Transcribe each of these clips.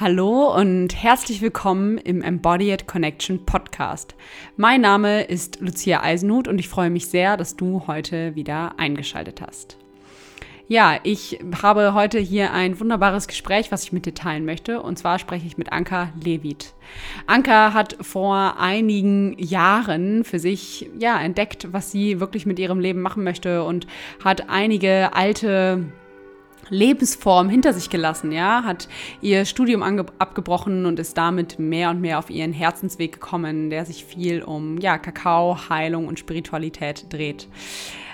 Hallo und herzlich willkommen im Embodied Connection Podcast. Mein Name ist Lucia Eisenhut und ich freue mich sehr, dass du heute wieder eingeschaltet hast. Ja, ich habe heute hier ein wunderbares Gespräch, was ich mit dir teilen möchte. Und zwar spreche ich mit Anka Levit. Anka hat vor einigen Jahren für sich ja entdeckt, was sie wirklich mit ihrem Leben machen möchte und hat einige alte Lebensform hinter sich gelassen, ja, hat ihr Studium abgebrochen und ist damit mehr und mehr auf ihren Herzensweg gekommen, der sich viel um ja, Kakao, Heilung und Spiritualität dreht.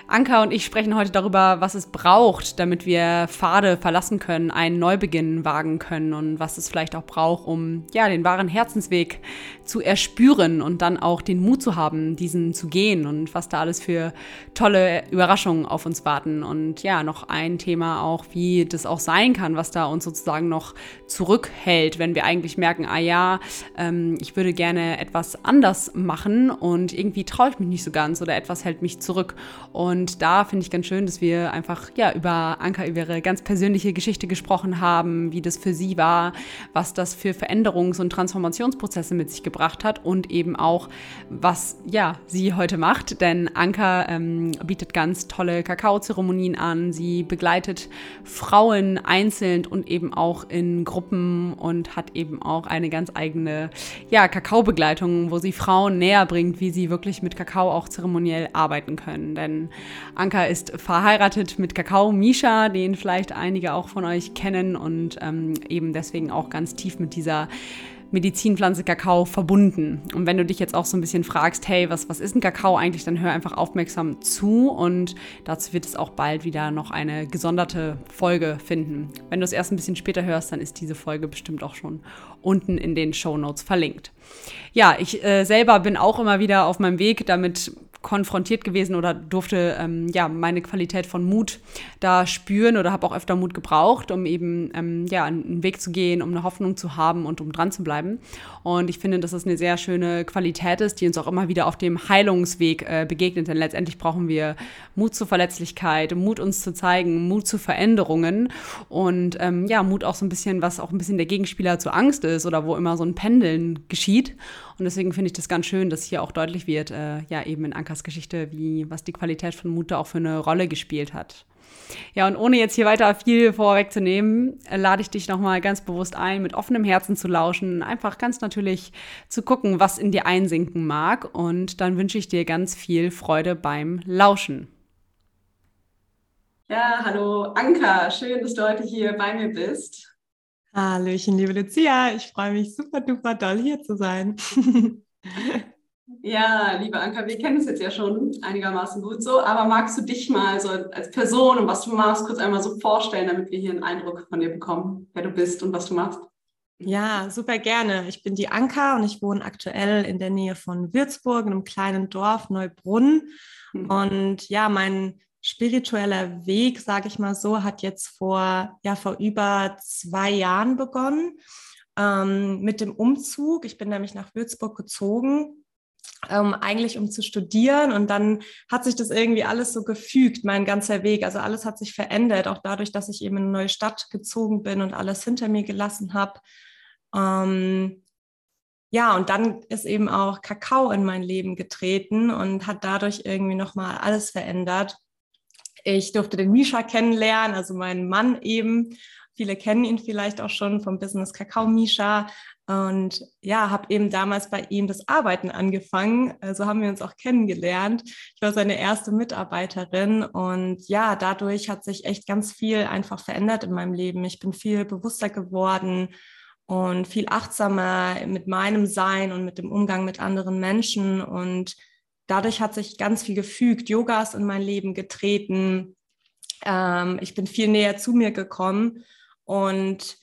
Anka und ich sprechen heute darüber, was es braucht, damit wir Pfade verlassen können, einen Neubeginn wagen können und was es vielleicht auch braucht, um ja, den wahren Herzensweg zu erspüren und dann auch den Mut zu haben, diesen zu gehen und was da alles für tolle Überraschungen auf uns warten. Und ja, noch ein Thema auch, wie das auch sein kann, was da uns sozusagen noch zurückhält, wenn wir eigentlich merken, ah ja, ähm, ich würde gerne etwas anders machen und irgendwie traue ich mich nicht so ganz oder etwas hält mich zurück. Und und da finde ich ganz schön, dass wir einfach ja über Anka, über ihre ganz persönliche Geschichte gesprochen haben, wie das für sie war, was das für Veränderungs- und Transformationsprozesse mit sich gebracht hat und eben auch, was ja sie heute macht. Denn Anka ähm, bietet ganz tolle Kakaozeremonien an. Sie begleitet Frauen einzeln und eben auch in Gruppen und hat eben auch eine ganz eigene ja, Kakaobegleitung, wo sie Frauen näher bringt, wie sie wirklich mit Kakao auch zeremoniell arbeiten können. Denn Anka ist verheiratet mit Kakao Misha, den vielleicht einige auch von euch kennen und ähm, eben deswegen auch ganz tief mit dieser Medizinpflanze Kakao verbunden. Und wenn du dich jetzt auch so ein bisschen fragst, hey, was, was ist ein Kakao eigentlich, dann hör einfach aufmerksam zu und dazu wird es auch bald wieder noch eine gesonderte Folge finden. Wenn du es erst ein bisschen später hörst, dann ist diese Folge bestimmt auch schon unten in den Show Notes verlinkt. Ja, ich äh, selber bin auch immer wieder auf meinem Weg damit konfrontiert gewesen oder durfte ähm, ja meine Qualität von Mut da spüren oder habe auch öfter Mut gebraucht, um eben ähm, ja einen Weg zu gehen, um eine Hoffnung zu haben und um dran zu bleiben. Und ich finde, dass das eine sehr schöne Qualität ist, die uns auch immer wieder auf dem Heilungsweg äh, begegnet. Denn letztendlich brauchen wir Mut zur Verletzlichkeit, Mut uns zu zeigen, Mut zu Veränderungen und ähm, ja Mut auch so ein bisschen, was auch ein bisschen der Gegenspieler zur Angst ist oder wo immer so ein Pendeln geschieht. Und deswegen finde ich das ganz schön, dass hier auch deutlich wird, äh, ja, eben in Ankers Geschichte, wie, was die Qualität von Mut auch für eine Rolle gespielt hat. Ja, und ohne jetzt hier weiter viel vorwegzunehmen, äh, lade ich dich nochmal ganz bewusst ein, mit offenem Herzen zu lauschen, einfach ganz natürlich zu gucken, was in dir einsinken mag. Und dann wünsche ich dir ganz viel Freude beim Lauschen. Ja, hallo Anka, schön, dass du heute hier bei mir bist. Hallöchen, liebe Lucia. Ich freue mich super duper doll hier zu sein. ja, liebe Anka, wir kennen es jetzt ja schon einigermaßen gut so, aber magst du dich mal so als Person und was du machst, kurz einmal so vorstellen, damit wir hier einen Eindruck von dir bekommen, wer du bist und was du machst? Ja, super gerne. Ich bin die Anka und ich wohne aktuell in der Nähe von Würzburg, in einem kleinen Dorf Neubrunn. Hm. Und ja, mein spiritueller Weg, sage ich mal so, hat jetzt vor, ja, vor über zwei Jahren begonnen ähm, mit dem Umzug. Ich bin nämlich nach Würzburg gezogen, ähm, eigentlich um zu studieren und dann hat sich das irgendwie alles so gefügt, mein ganzer Weg. Also alles hat sich verändert, auch dadurch, dass ich eben in eine neue Stadt gezogen bin und alles hinter mir gelassen habe. Ähm, ja, und dann ist eben auch Kakao in mein Leben getreten und hat dadurch irgendwie nochmal alles verändert. Ich durfte den Misha kennenlernen, also meinen Mann eben. Viele kennen ihn vielleicht auch schon vom Business Kakao Misha. Und ja, habe eben damals bei ihm das Arbeiten angefangen. Also haben wir uns auch kennengelernt. Ich war seine erste Mitarbeiterin und ja, dadurch hat sich echt ganz viel einfach verändert in meinem Leben. Ich bin viel bewusster geworden und viel achtsamer mit meinem Sein und mit dem Umgang mit anderen Menschen und dadurch hat sich ganz viel gefügt. Yoga ist in mein Leben getreten. Ähm, ich bin viel näher zu mir gekommen und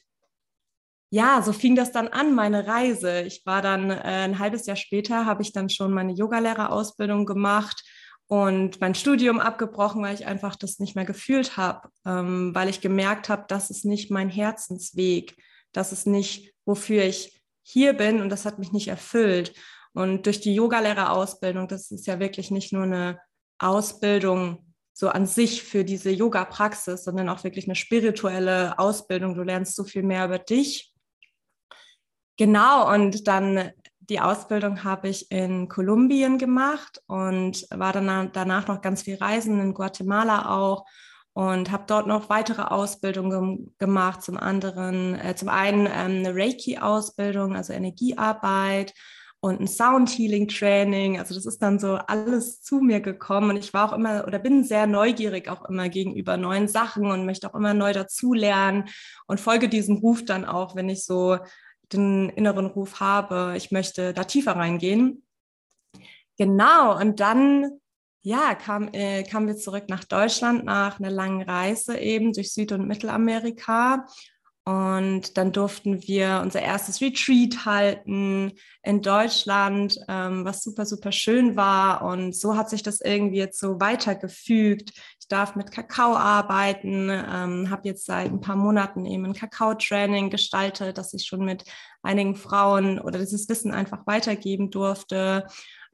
ja, so fing das dann an, meine Reise. Ich war dann äh, ein halbes Jahr später, habe ich dann schon meine Yogalehrerausbildung gemacht und mein Studium abgebrochen, weil ich einfach das nicht mehr gefühlt habe, ähm, weil ich gemerkt habe, das ist nicht mein Herzensweg, das ist nicht, wofür ich hier bin und das hat mich nicht erfüllt. Und durch die Yogalehrerausbildung, das ist ja wirklich nicht nur eine Ausbildung so an sich für diese Yoga-Praxis, sondern auch wirklich eine spirituelle Ausbildung. Du lernst so viel mehr über dich Genau, und dann die Ausbildung habe ich in Kolumbien gemacht und war dann danach noch ganz viel reisen, in Guatemala auch und habe dort noch weitere Ausbildungen gemacht. Zum anderen, äh, zum einen ähm, eine Reiki-Ausbildung, also Energiearbeit und ein Sound Healing Training. Also das ist dann so alles zu mir gekommen und ich war auch immer oder bin sehr neugierig auch immer gegenüber neuen Sachen und möchte auch immer neu dazulernen und folge diesem Ruf dann auch, wenn ich so den inneren Ruf habe, ich möchte da tiefer reingehen. Genau, und dann ja, kam, äh, kamen wir zurück nach Deutschland nach einer langen Reise eben durch Süd- und Mittelamerika. Und dann durften wir unser erstes Retreat halten in Deutschland, ähm, was super, super schön war. Und so hat sich das irgendwie jetzt so weitergefügt. Ich darf mit Kakao arbeiten, ähm, habe jetzt seit ein paar Monaten eben ein Kakao-Training gestaltet, dass ich schon mit einigen Frauen oder dieses Wissen einfach weitergeben durfte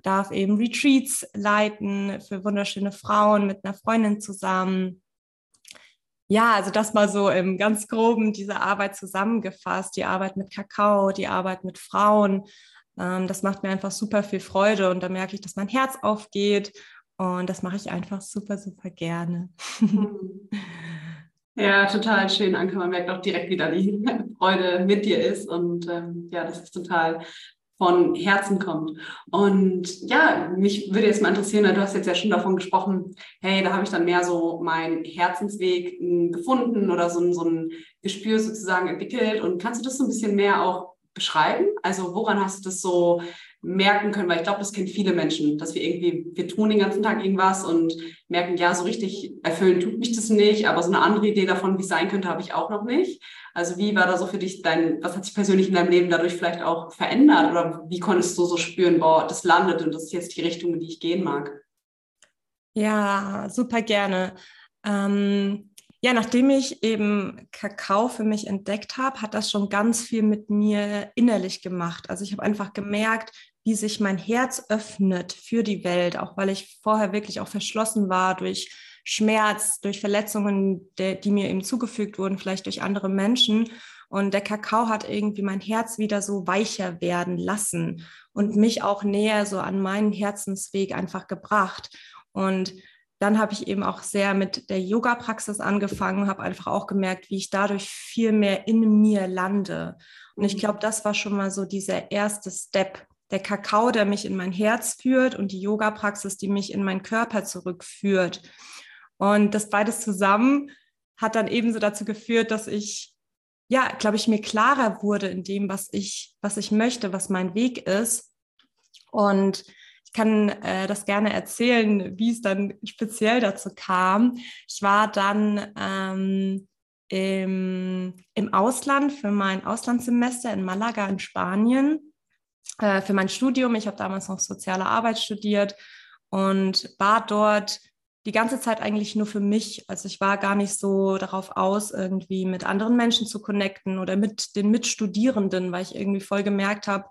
darf eben Retreats leiten für wunderschöne Frauen mit einer Freundin zusammen. Ja, also das mal so im ganz groben diese Arbeit zusammengefasst, die Arbeit mit Kakao, die Arbeit mit Frauen. Ähm, das macht mir einfach super viel Freude und da merke ich, dass mein Herz aufgeht und das mache ich einfach super, super gerne. Ja, total schön, Anke. Man merkt auch direkt, wie da die Freude mit dir ist. Und ähm, ja, das ist total von Herzen kommt. Und ja, mich würde jetzt mal interessieren, du hast jetzt ja schon davon gesprochen, hey, da habe ich dann mehr so meinen Herzensweg hm, gefunden oder so, so ein Gespür sozusagen entwickelt. Und kannst du das so ein bisschen mehr auch beschreiben? Also woran hast du das so merken können, weil ich glaube, das kennen viele Menschen, dass wir irgendwie, wir tun den ganzen Tag irgendwas und merken, ja, so richtig erfüllen tut mich das nicht, aber so eine andere Idee davon, wie es sein könnte, habe ich auch noch nicht. Also wie war da so für dich dein, was hat sich persönlich in deinem Leben dadurch vielleicht auch verändert oder wie konntest du so spüren, boah, das landet und das ist jetzt die Richtung, in die ich gehen mag? Ja, super gerne. Ähm, ja, nachdem ich eben Kakao für mich entdeckt habe, hat das schon ganz viel mit mir innerlich gemacht. Also ich habe einfach gemerkt, wie sich mein Herz öffnet für die Welt, auch weil ich vorher wirklich auch verschlossen war durch Schmerz, durch Verletzungen, die, die mir eben zugefügt wurden, vielleicht durch andere Menschen. Und der Kakao hat irgendwie mein Herz wieder so weicher werden lassen und mich auch näher so an meinen Herzensweg einfach gebracht. Und dann habe ich eben auch sehr mit der Yoga-Praxis angefangen, habe einfach auch gemerkt, wie ich dadurch viel mehr in mir lande. Und ich mhm. glaube, das war schon mal so dieser erste Step. Der Kakao, der mich in mein Herz führt und die Yoga-Praxis, die mich in meinen Körper zurückführt. Und das beides zusammen hat dann ebenso dazu geführt, dass ich, ja, glaube ich, mir klarer wurde in dem, was ich, was ich möchte, was mein Weg ist. Und ich kann äh, das gerne erzählen, wie es dann speziell dazu kam. Ich war dann ähm, im, im Ausland für mein Auslandssemester in Malaga in Spanien äh, für mein Studium. Ich habe damals noch soziale Arbeit studiert und war dort die ganze Zeit eigentlich nur für mich. Also ich war gar nicht so darauf aus, irgendwie mit anderen Menschen zu connecten oder mit den Mitstudierenden, weil ich irgendwie voll gemerkt habe,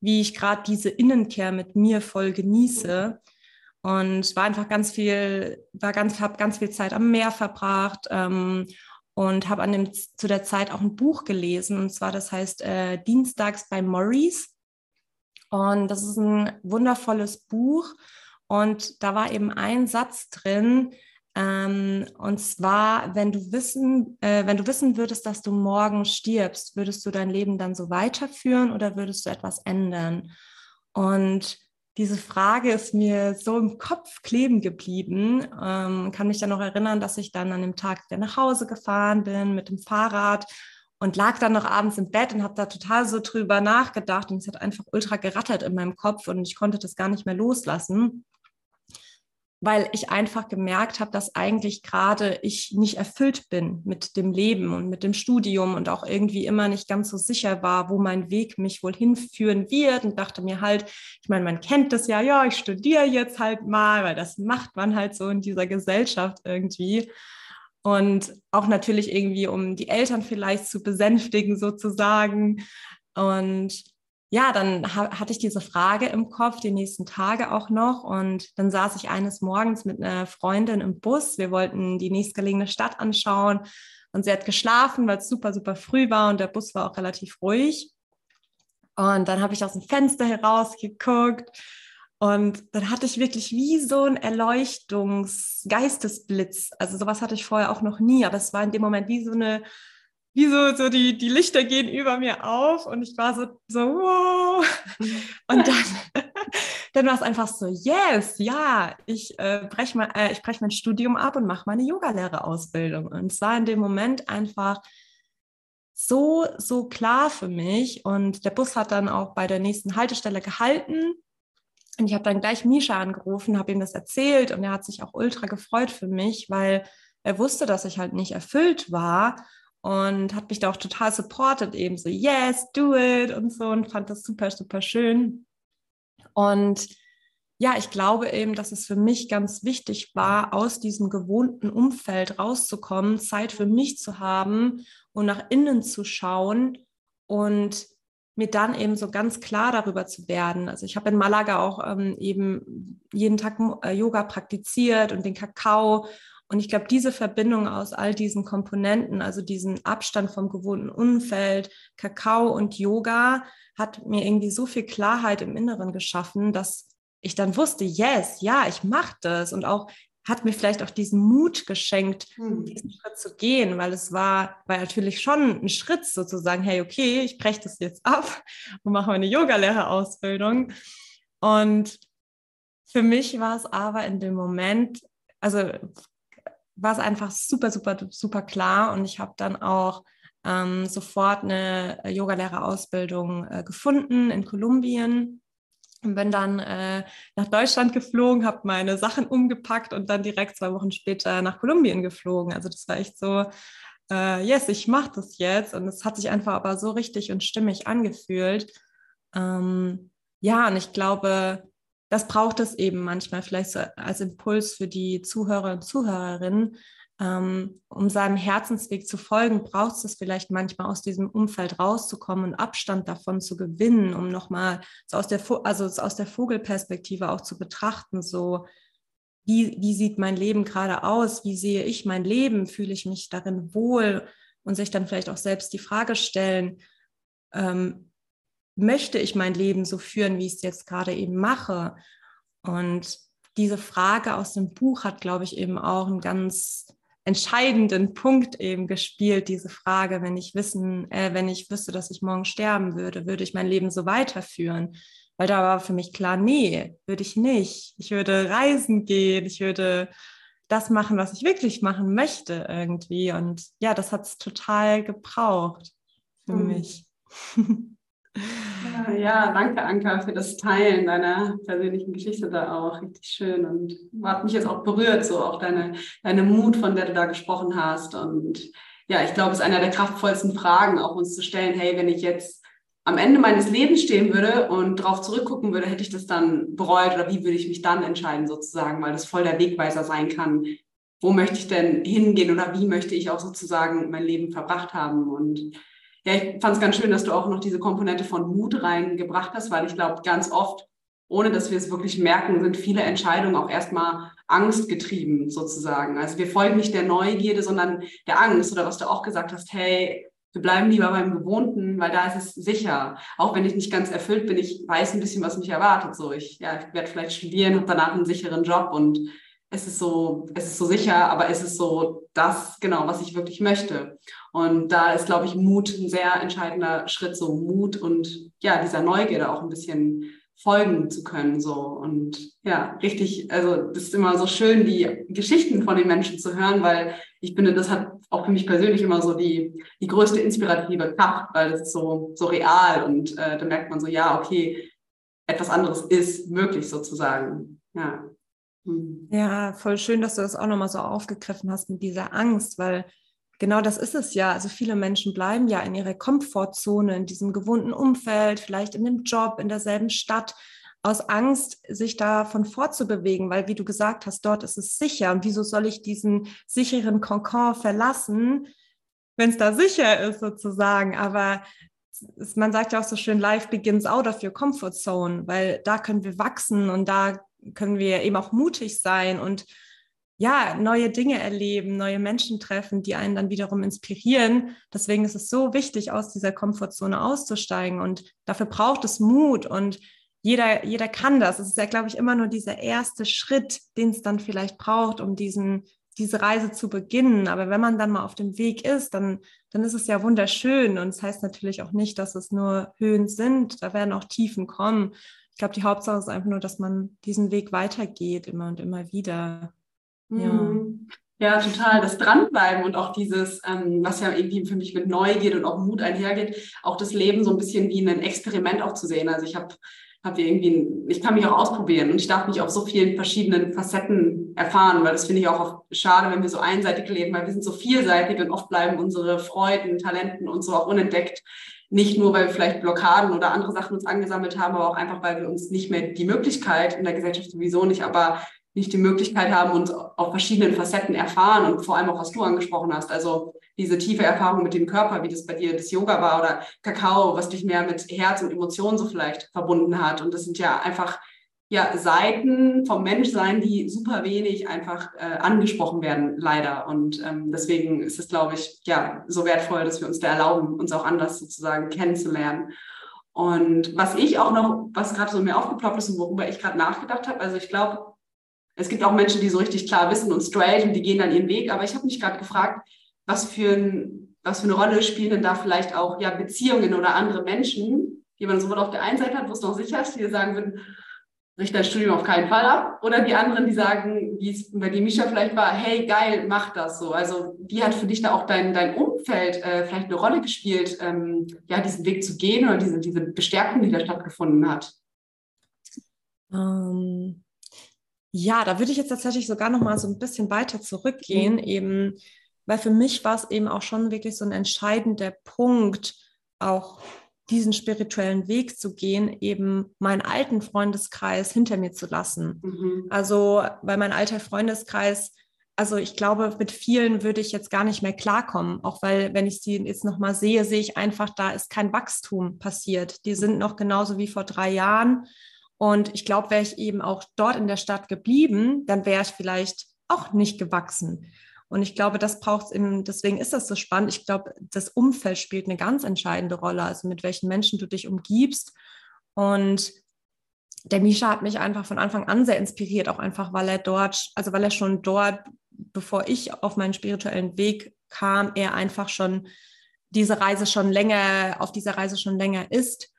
wie ich gerade diese Innenkehr mit mir voll genieße. Und war einfach ganz viel, war ganz, habe ganz viel Zeit am Meer verbracht ähm, und habe an dem zu der Zeit auch ein Buch gelesen. Und zwar, das heißt äh, Dienstags bei Maurice. Und das ist ein wundervolles Buch. Und da war eben ein Satz drin, ähm, und zwar, wenn du wissen, äh, wenn du wissen würdest, dass du morgen stirbst, würdest du dein Leben dann so weiterführen oder würdest du etwas ändern? Und diese Frage ist mir so im Kopf kleben geblieben. Ähm, kann mich dann noch erinnern, dass ich dann an dem Tag wieder nach Hause gefahren bin mit dem Fahrrad und lag dann noch abends im Bett und habe da total so drüber nachgedacht und es hat einfach ultra gerattert in meinem Kopf und ich konnte das gar nicht mehr loslassen weil ich einfach gemerkt habe, dass eigentlich gerade ich nicht erfüllt bin mit dem Leben und mit dem Studium und auch irgendwie immer nicht ganz so sicher war, wo mein Weg mich wohl hinführen wird und dachte mir halt, ich meine, man kennt das ja, ja, ich studiere jetzt halt mal, weil das macht man halt so in dieser Gesellschaft irgendwie. Und auch natürlich irgendwie, um die Eltern vielleicht zu besänftigen sozusagen. Und ja, dann ha hatte ich diese Frage im Kopf die nächsten Tage auch noch und dann saß ich eines Morgens mit einer Freundin im Bus. Wir wollten die nächstgelegene Stadt anschauen und sie hat geschlafen, weil es super, super früh war und der Bus war auch relativ ruhig. Und dann habe ich aus dem Fenster herausgeguckt und dann hatte ich wirklich wie so ein Erleuchtungsgeistesblitz. Also sowas hatte ich vorher auch noch nie, aber es war in dem Moment wie so eine, wie so, so die, die Lichter gehen über mir auf und ich war so, so wow. Und dann, dann war es einfach so, yes, ja, ich äh, breche mein, äh, brech mein Studium ab und mache meine Yogalehrerausbildung. Und es war in dem Moment einfach so, so klar für mich. Und der Bus hat dann auch bei der nächsten Haltestelle gehalten. Und ich habe dann gleich Misha angerufen, habe ihm das erzählt und er hat sich auch ultra gefreut für mich, weil er wusste, dass ich halt nicht erfüllt war und hat mich da auch total supportet, eben so, yes, do it und so und fand das super, super schön. Und ja, ich glaube eben, dass es für mich ganz wichtig war, aus diesem gewohnten Umfeld rauszukommen, Zeit für mich zu haben und nach innen zu schauen und mir dann eben so ganz klar darüber zu werden. Also ich habe in Malaga auch ähm, eben jeden Tag äh, Yoga praktiziert und den Kakao. Und ich glaube, diese Verbindung aus all diesen Komponenten, also diesen Abstand vom gewohnten Umfeld, Kakao und Yoga, hat mir irgendwie so viel Klarheit im Inneren geschaffen, dass ich dann wusste, yes, ja, ich mache das. Und auch hat mir vielleicht auch diesen Mut geschenkt, hm. diesen Schritt zu gehen, weil es war, war natürlich schon ein Schritt sozusagen, hey, okay, ich breche das jetzt ab und mache meine Yogalehrerausbildung. Und für mich war es aber in dem Moment, also war es einfach super, super, super klar und ich habe dann auch ähm, sofort eine Yogalehrerausbildung äh, gefunden in Kolumbien und bin dann äh, nach Deutschland geflogen, habe meine Sachen umgepackt und dann direkt zwei Wochen später nach Kolumbien geflogen. Also das war echt so, äh, yes, ich mache das jetzt. Und es hat sich einfach aber so richtig und stimmig angefühlt. Ähm, ja, und ich glaube, das braucht es eben manchmal vielleicht so als Impuls für die Zuhörer und Zuhörerinnen, um seinem Herzensweg zu folgen, braucht es vielleicht manchmal aus diesem Umfeld rauszukommen und Abstand davon zu gewinnen, um nochmal so aus der, also aus der Vogelperspektive auch zu betrachten, so wie, wie sieht mein Leben gerade aus, wie sehe ich mein Leben, fühle ich mich darin wohl? Und sich dann vielleicht auch selbst die Frage stellen, ähm, möchte ich mein Leben so führen, wie ich es jetzt gerade eben mache? Und diese Frage aus dem Buch hat, glaube ich, eben auch einen ganz entscheidenden Punkt eben gespielt, diese Frage, wenn ich wissen, äh, wenn ich wüsste, dass ich morgen sterben würde, würde ich mein Leben so weiterführen? Weil da war für mich klar, nee, würde ich nicht. Ich würde reisen gehen, ich würde das machen, was ich wirklich machen möchte irgendwie. Und ja, das hat es total gebraucht für mhm. mich. Ja, danke Anka für das Teilen deiner persönlichen Geschichte da auch. Richtig schön und hat mich jetzt auch berührt, so auch deine, deine Mut, von der du da gesprochen hast. Und ja, ich glaube, es ist einer der kraftvollsten Fragen, auch uns zu stellen, hey, wenn ich jetzt am Ende meines Lebens stehen würde und darauf zurückgucken würde, hätte ich das dann bereut oder wie würde ich mich dann entscheiden sozusagen, weil das voll der Wegweiser sein kann. Wo möchte ich denn hingehen oder wie möchte ich auch sozusagen mein Leben verbracht haben? Und ja, ich fand es ganz schön, dass du auch noch diese Komponente von Mut reingebracht hast, weil ich glaube, ganz oft, ohne dass wir es wirklich merken, sind viele Entscheidungen auch erstmal angstgetrieben sozusagen. Also wir folgen nicht der Neugierde, sondern der Angst oder was du auch gesagt hast, hey, wir bleiben lieber beim Gewohnten, weil da ist es sicher. Auch wenn ich nicht ganz erfüllt bin, ich weiß ein bisschen, was mich erwartet. So, ich, ja, ich werde vielleicht studieren, habe danach einen sicheren Job und es ist so, es ist so sicher, aber es ist so das, genau, was ich wirklich möchte. Und da ist, glaube ich, Mut ein sehr entscheidender Schritt, so Mut und ja, dieser Neugierde auch ein bisschen folgen zu können, so. Und ja, richtig, also, das ist immer so schön, die Geschichten von den Menschen zu hören, weil ich finde, das hat auch für mich persönlich immer so die, die größte inspirative Kraft, weil das ist so, so real und äh, da merkt man so, ja, okay, etwas anderes ist möglich sozusagen. Ja. Hm. Ja, voll schön, dass du das auch nochmal so aufgegriffen hast mit dieser Angst, weil genau das ist es ja. Also viele Menschen bleiben ja in ihrer Komfortzone, in diesem gewohnten Umfeld, vielleicht in dem Job, in derselben Stadt, aus Angst, sich davon fortzubewegen, weil, wie du gesagt hast, dort ist es sicher. Und wieso soll ich diesen sicheren Konkord verlassen, wenn es da sicher ist, sozusagen? Aber man sagt ja auch so schön, life begins out of your comfort zone, weil da können wir wachsen und da können wir eben auch mutig sein und ja, neue Dinge erleben, neue Menschen treffen, die einen dann wiederum inspirieren. Deswegen ist es so wichtig, aus dieser Komfortzone auszusteigen. Und dafür braucht es Mut. Und jeder, jeder kann das. Es ist ja, glaube ich, immer nur dieser erste Schritt, den es dann vielleicht braucht, um diesen, diese Reise zu beginnen. Aber wenn man dann mal auf dem Weg ist, dann, dann ist es ja wunderschön. Und es das heißt natürlich auch nicht, dass es nur Höhen sind. Da werden auch Tiefen kommen. Ich glaube, die Hauptsache ist einfach nur, dass man diesen Weg weitergeht, immer und immer wieder. Ja. Ja, total. Das Dranbleiben und auch dieses, ähm, was ja irgendwie für mich mit Neugier und auch Mut einhergeht, auch das Leben so ein bisschen wie ein Experiment auch zu sehen. Also ich habe hab irgendwie, ich kann mich auch ausprobieren und ich darf mich auf so vielen verschiedenen Facetten erfahren, weil das finde ich auch schade, wenn wir so einseitig leben, weil wir sind so vielseitig und oft bleiben unsere Freuden, Talenten und so auch unentdeckt. Nicht nur, weil wir vielleicht Blockaden oder andere Sachen uns angesammelt haben, aber auch einfach, weil wir uns nicht mehr die Möglichkeit in der Gesellschaft sowieso nicht, aber nicht die Möglichkeit haben und auf verschiedenen Facetten erfahren und vor allem auch, was du angesprochen hast, also diese tiefe Erfahrung mit dem Körper, wie das bei dir das Yoga war oder Kakao, was dich mehr mit Herz und Emotionen so vielleicht verbunden hat. Und das sind ja einfach ja, Seiten vom Menschsein, die super wenig einfach äh, angesprochen werden, leider. Und ähm, deswegen ist es, glaube ich, ja, so wertvoll, dass wir uns da erlauben, uns auch anders sozusagen kennenzulernen. Und was ich auch noch, was gerade so mir aufgeploppt ist und worüber ich gerade nachgedacht habe, also ich glaube, es gibt auch Menschen, die so richtig klar wissen und straight und die gehen dann ihren Weg. Aber ich habe mich gerade gefragt, was für, ein, was für eine Rolle spielen denn da vielleicht auch ja, Beziehungen oder andere Menschen, die man sowohl auf der einen Seite hat, wo es noch sicher ist, die sagen würden, richte dein Studium auf keinen Fall ab. Oder die anderen, die sagen, wie es bei dir Misha vielleicht war, hey, geil, mach das so. Also wie hat für dich da auch dein, dein Umfeld äh, vielleicht eine Rolle gespielt, ähm, ja, diesen Weg zu gehen oder diese, diese Bestärkung, die da stattgefunden hat? Ähm, ja, da würde ich jetzt tatsächlich sogar noch mal so ein bisschen weiter zurückgehen, mhm. eben, weil für mich war es eben auch schon wirklich so ein entscheidender Punkt, auch diesen spirituellen Weg zu gehen, eben meinen alten Freundeskreis hinter mir zu lassen. Mhm. Also, weil mein alter Freundeskreis, also ich glaube, mit vielen würde ich jetzt gar nicht mehr klarkommen, auch weil, wenn ich sie jetzt nochmal sehe, sehe ich einfach, da ist kein Wachstum passiert. Die sind noch genauso wie vor drei Jahren. Und ich glaube, wäre ich eben auch dort in der Stadt geblieben, dann wäre ich vielleicht auch nicht gewachsen. Und ich glaube, das braucht es eben, deswegen ist das so spannend. Ich glaube, das Umfeld spielt eine ganz entscheidende Rolle, also mit welchen Menschen du dich umgibst. Und der Misha hat mich einfach von Anfang an sehr inspiriert, auch einfach, weil er dort, also weil er schon dort, bevor ich auf meinen spirituellen Weg kam, er einfach schon diese Reise schon länger, auf dieser Reise schon länger ist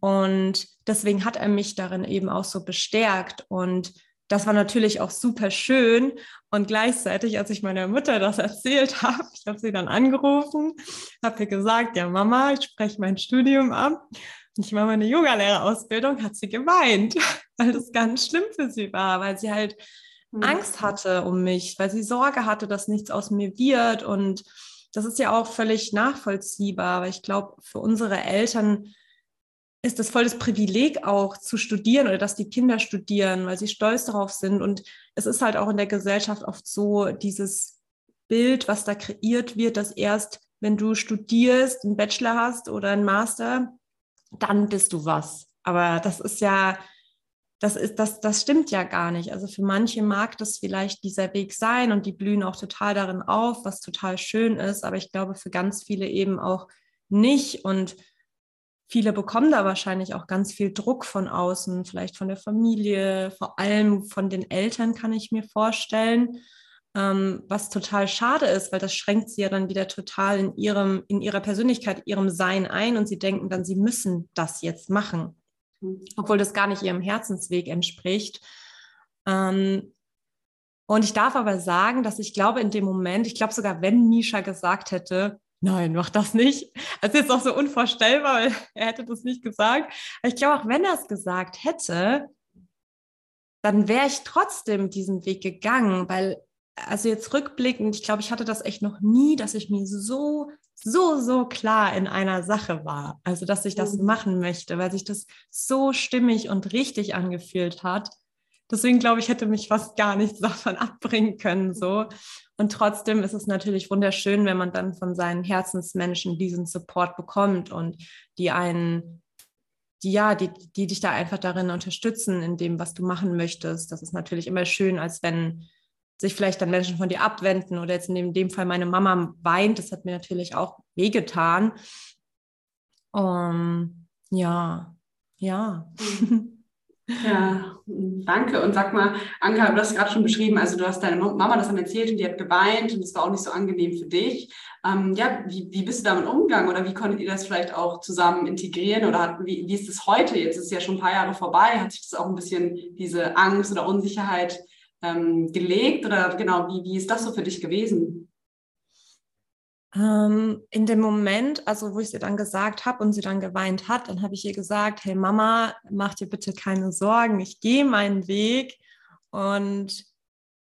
und deswegen hat er mich darin eben auch so bestärkt. Und das war natürlich auch super schön. Und gleichzeitig, als ich meiner Mutter das erzählt habe, ich habe sie dann angerufen, habe ihr gesagt, ja Mama, ich spreche mein Studium ab. Und ich mache meine Yogalehrerausbildung, hat sie geweint, weil das ganz schlimm für sie war, weil sie halt mhm. Angst hatte um mich, weil sie Sorge hatte, dass nichts aus mir wird. Und das ist ja auch völlig nachvollziehbar, weil ich glaube, für unsere Eltern ist das voll das Privileg auch zu studieren oder dass die Kinder studieren, weil sie stolz darauf sind. Und es ist halt auch in der Gesellschaft oft so, dieses Bild, was da kreiert wird, dass erst, wenn du studierst, einen Bachelor hast oder einen Master, dann bist du was. Aber das ist ja, das ist, das, das stimmt ja gar nicht. Also für manche mag das vielleicht dieser Weg sein und die blühen auch total darin auf, was total schön ist. Aber ich glaube, für ganz viele eben auch nicht. Und viele bekommen da wahrscheinlich auch ganz viel Druck von außen, vielleicht von der Familie, vor allem von den Eltern, kann ich mir vorstellen. Ähm, was total schade ist, weil das schränkt sie ja dann wieder total in ihrem, in ihrer Persönlichkeit, ihrem Sein ein und sie denken dann, sie müssen das jetzt machen, mhm. obwohl das gar nicht ihrem Herzensweg entspricht. Ähm, und ich darf aber sagen, dass ich glaube, in dem Moment, ich glaube sogar, wenn Misha gesagt hätte, nein, mach das nicht. Das ist jetzt auch so unvorstellbar, weil er hätte das nicht gesagt. Aber ich glaube, auch wenn er es gesagt hätte, dann wäre ich trotzdem diesen Weg gegangen, weil, also jetzt rückblickend, ich glaube, ich hatte das echt noch nie, dass ich mir so, so, so klar in einer Sache war. Also, dass ich das mhm. machen möchte, weil sich das so stimmig und richtig angefühlt hat. Deswegen glaube ich, hätte mich fast gar nichts davon abbringen können, so. Und trotzdem ist es natürlich wunderschön, wenn man dann von seinen Herzensmenschen diesen Support bekommt und die einen, die ja, die, die dich da einfach darin unterstützen, in dem, was du machen möchtest. Das ist natürlich immer schön, als wenn sich vielleicht dann Menschen von dir abwenden oder jetzt in dem, Fall meine Mama weint, das hat mir natürlich auch wehgetan. Um, ja, ja. Ja, danke. Und sag mal, Anka, du hast gerade schon beschrieben, also du hast deine Mama das dann erzählt und die hat geweint und es war auch nicht so angenehm für dich. Ähm, ja, wie, wie bist du damit umgegangen oder wie konntet ihr das vielleicht auch zusammen integrieren oder hat, wie, wie ist es heute? Jetzt ist es ja schon ein paar Jahre vorbei. Hat sich das auch ein bisschen diese Angst oder Unsicherheit ähm, gelegt oder genau, wie, wie ist das so für dich gewesen? Ähm, in dem Moment, also wo ich sie dann gesagt habe und sie dann geweint hat, dann habe ich ihr gesagt, hey Mama, mach dir bitte keine Sorgen, ich gehe meinen Weg. Und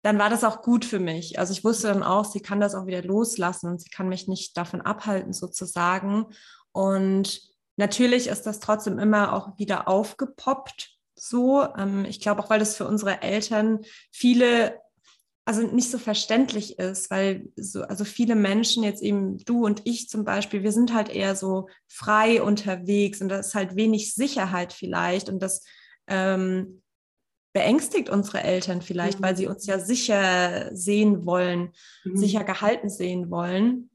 dann war das auch gut für mich. Also ich wusste dann auch, sie kann das auch wieder loslassen und sie kann mich nicht davon abhalten sozusagen. Und natürlich ist das trotzdem immer auch wieder aufgepoppt. So, ähm, ich glaube auch, weil das für unsere Eltern viele also nicht so verständlich ist, weil so, also viele Menschen, jetzt eben du und ich zum Beispiel, wir sind halt eher so frei unterwegs und da ist halt wenig Sicherheit vielleicht und das ähm, beängstigt unsere Eltern vielleicht, mhm. weil sie uns ja sicher sehen wollen, mhm. sicher gehalten sehen wollen.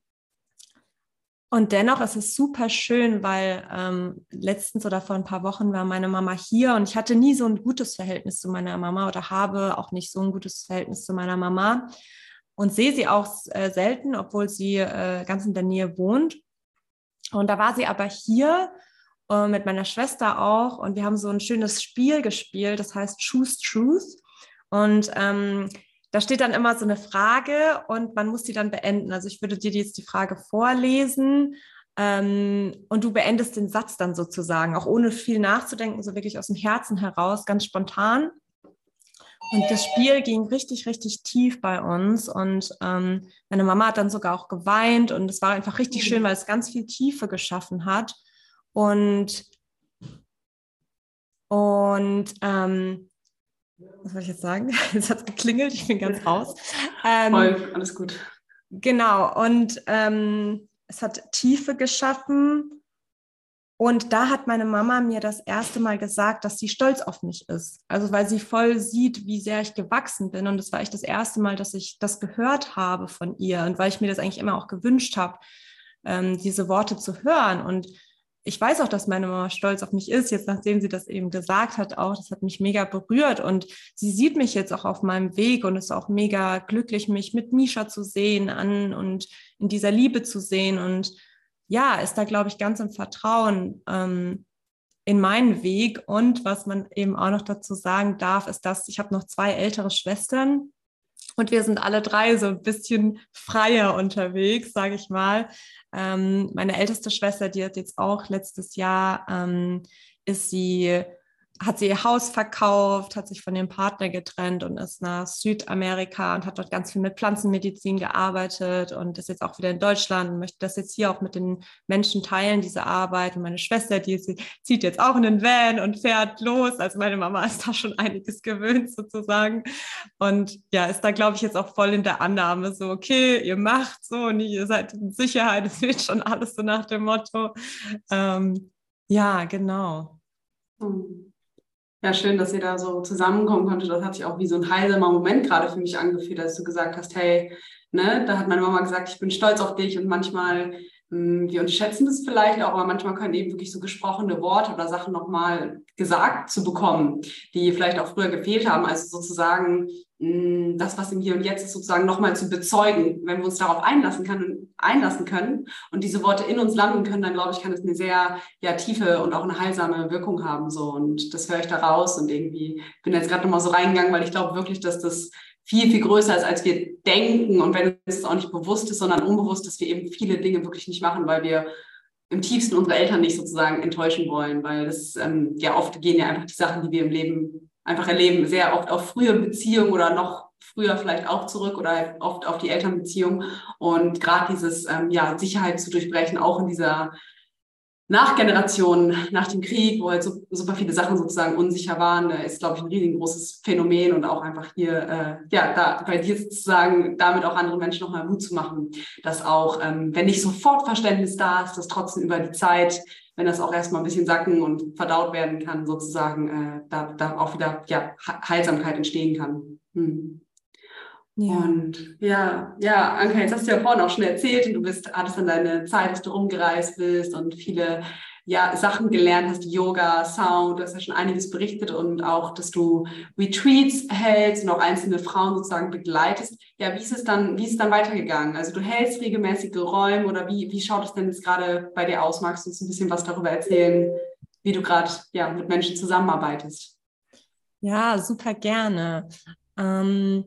Und dennoch ist es super schön, weil ähm, letztens oder vor ein paar Wochen war meine Mama hier und ich hatte nie so ein gutes Verhältnis zu meiner Mama oder habe auch nicht so ein gutes Verhältnis zu meiner Mama und sehe sie auch äh, selten, obwohl sie äh, ganz in der Nähe wohnt. Und da war sie aber hier äh, mit meiner Schwester auch und wir haben so ein schönes Spiel gespielt, das heißt Choose Truth. Und ähm, da steht dann immer so eine Frage und man muss die dann beenden. Also ich würde dir jetzt die Frage vorlesen ähm, und du beendest den Satz dann sozusagen, auch ohne viel nachzudenken, so wirklich aus dem Herzen heraus, ganz spontan. Und das Spiel ging richtig, richtig tief bei uns. Und ähm, meine Mama hat dann sogar auch geweint. Und es war einfach richtig schön, weil es ganz viel Tiefe geschaffen hat. Und, und ähm, was soll ich jetzt sagen? Jetzt hat es geklingelt, ich bin ganz raus. Ähm, Voll, alles gut. Genau, und ähm, es hat Tiefe geschaffen. Und da hat meine Mama mir das erste Mal gesagt, dass sie stolz auf mich ist. Also weil sie voll sieht, wie sehr ich gewachsen bin. Und das war echt das erste Mal, dass ich das gehört habe von ihr. Und weil ich mir das eigentlich immer auch gewünscht habe, ähm, diese Worte zu hören. Und ich weiß auch, dass meine Mama stolz auf mich ist, jetzt nachdem sie das eben gesagt hat, auch, das hat mich mega berührt und sie sieht mich jetzt auch auf meinem Weg und ist auch mega glücklich, mich mit Misha zu sehen an und in dieser Liebe zu sehen und ja, ist da, glaube ich, ganz im Vertrauen ähm, in meinen Weg und was man eben auch noch dazu sagen darf, ist, dass ich habe noch zwei ältere Schwestern, und wir sind alle drei so ein bisschen freier unterwegs, sage ich mal. Ähm, meine älteste Schwester, die hat jetzt auch letztes Jahr, ähm, ist sie hat sie ihr Haus verkauft, hat sich von dem Partner getrennt und ist nach Südamerika und hat dort ganz viel mit Pflanzenmedizin gearbeitet und ist jetzt auch wieder in Deutschland und möchte das jetzt hier auch mit den Menschen teilen, diese Arbeit. Und meine Schwester, die zieht jetzt auch in den Van und fährt los. Also meine Mama ist da schon einiges gewöhnt sozusagen. Und ja, ist da, glaube ich, jetzt auch voll in der Annahme so, okay, ihr macht so und ihr seid in Sicherheit, es wird schon alles so nach dem Motto. Ähm, ja, genau. Mhm. Ja, schön, dass ihr da so zusammenkommen konntet. Das hat sich auch wie so ein heilsamer Moment gerade für mich angefühlt, als du gesagt hast, hey, ne, da hat meine Mama gesagt, ich bin stolz auf dich und manchmal, mh, hm, wir unterschätzen das vielleicht auch, aber manchmal können eben wirklich so gesprochene Worte oder Sachen nochmal gesagt zu bekommen, die vielleicht auch früher gefehlt haben. Also sozusagen Mm, das, was im Hier und Jetzt ist, sozusagen nochmal zu bezeugen. Wenn wir uns darauf einlassen, können, einlassen können und diese Worte in uns landen können, dann glaube ich, kann es eine sehr ja, tiefe und auch eine heilsame Wirkung haben. So. Und das höre ich da raus und irgendwie bin jetzt gerade nochmal so reingegangen, weil ich glaube wirklich, dass das viel, viel größer ist, als wir denken und wenn es auch nicht bewusst ist, sondern unbewusst, dass wir eben viele Dinge wirklich nicht machen, weil wir im tiefsten unsere Eltern nicht sozusagen enttäuschen wollen, weil das ähm, ja oft gehen ja einfach die Sachen, die wir im Leben einfach erleben, sehr oft auf frühe Beziehungen oder noch früher vielleicht auch zurück oder oft auf die Elternbeziehung. Und gerade dieses ähm, ja, Sicherheit zu durchbrechen, auch in dieser Nachgeneration nach dem Krieg, wo halt so, super viele Sachen sozusagen unsicher waren, ist, glaube ich, ein riesengroßes Phänomen und auch einfach hier, äh, ja, da bei dir sozusagen damit auch anderen Menschen nochmal Mut zu machen, dass auch, ähm, wenn nicht sofort Verständnis da ist, dass trotzdem über die Zeit wenn das auch erstmal ein bisschen sacken und verdaut werden kann, sozusagen, äh, da, da auch wieder ja, Heilsamkeit entstehen kann. Hm. Ja. Und ja, ja, Anke, jetzt hast du ja vorhin auch schon erzählt und du bist, hattest dann deine Zeit, dass du rumgereist bist und viele ja, Sachen gelernt hast, Yoga, Sound, du hast ja schon einiges berichtet und auch, dass du Retreats hältst und auch einzelne Frauen sozusagen begleitest. Ja, wie ist es dann, wie ist es dann weitergegangen? Also du hältst regelmäßige Räume oder wie, wie schaut es denn jetzt gerade bei dir aus? Magst du uns ein bisschen was darüber erzählen, wie du gerade ja, mit Menschen zusammenarbeitest? Ja, super gerne. Ähm,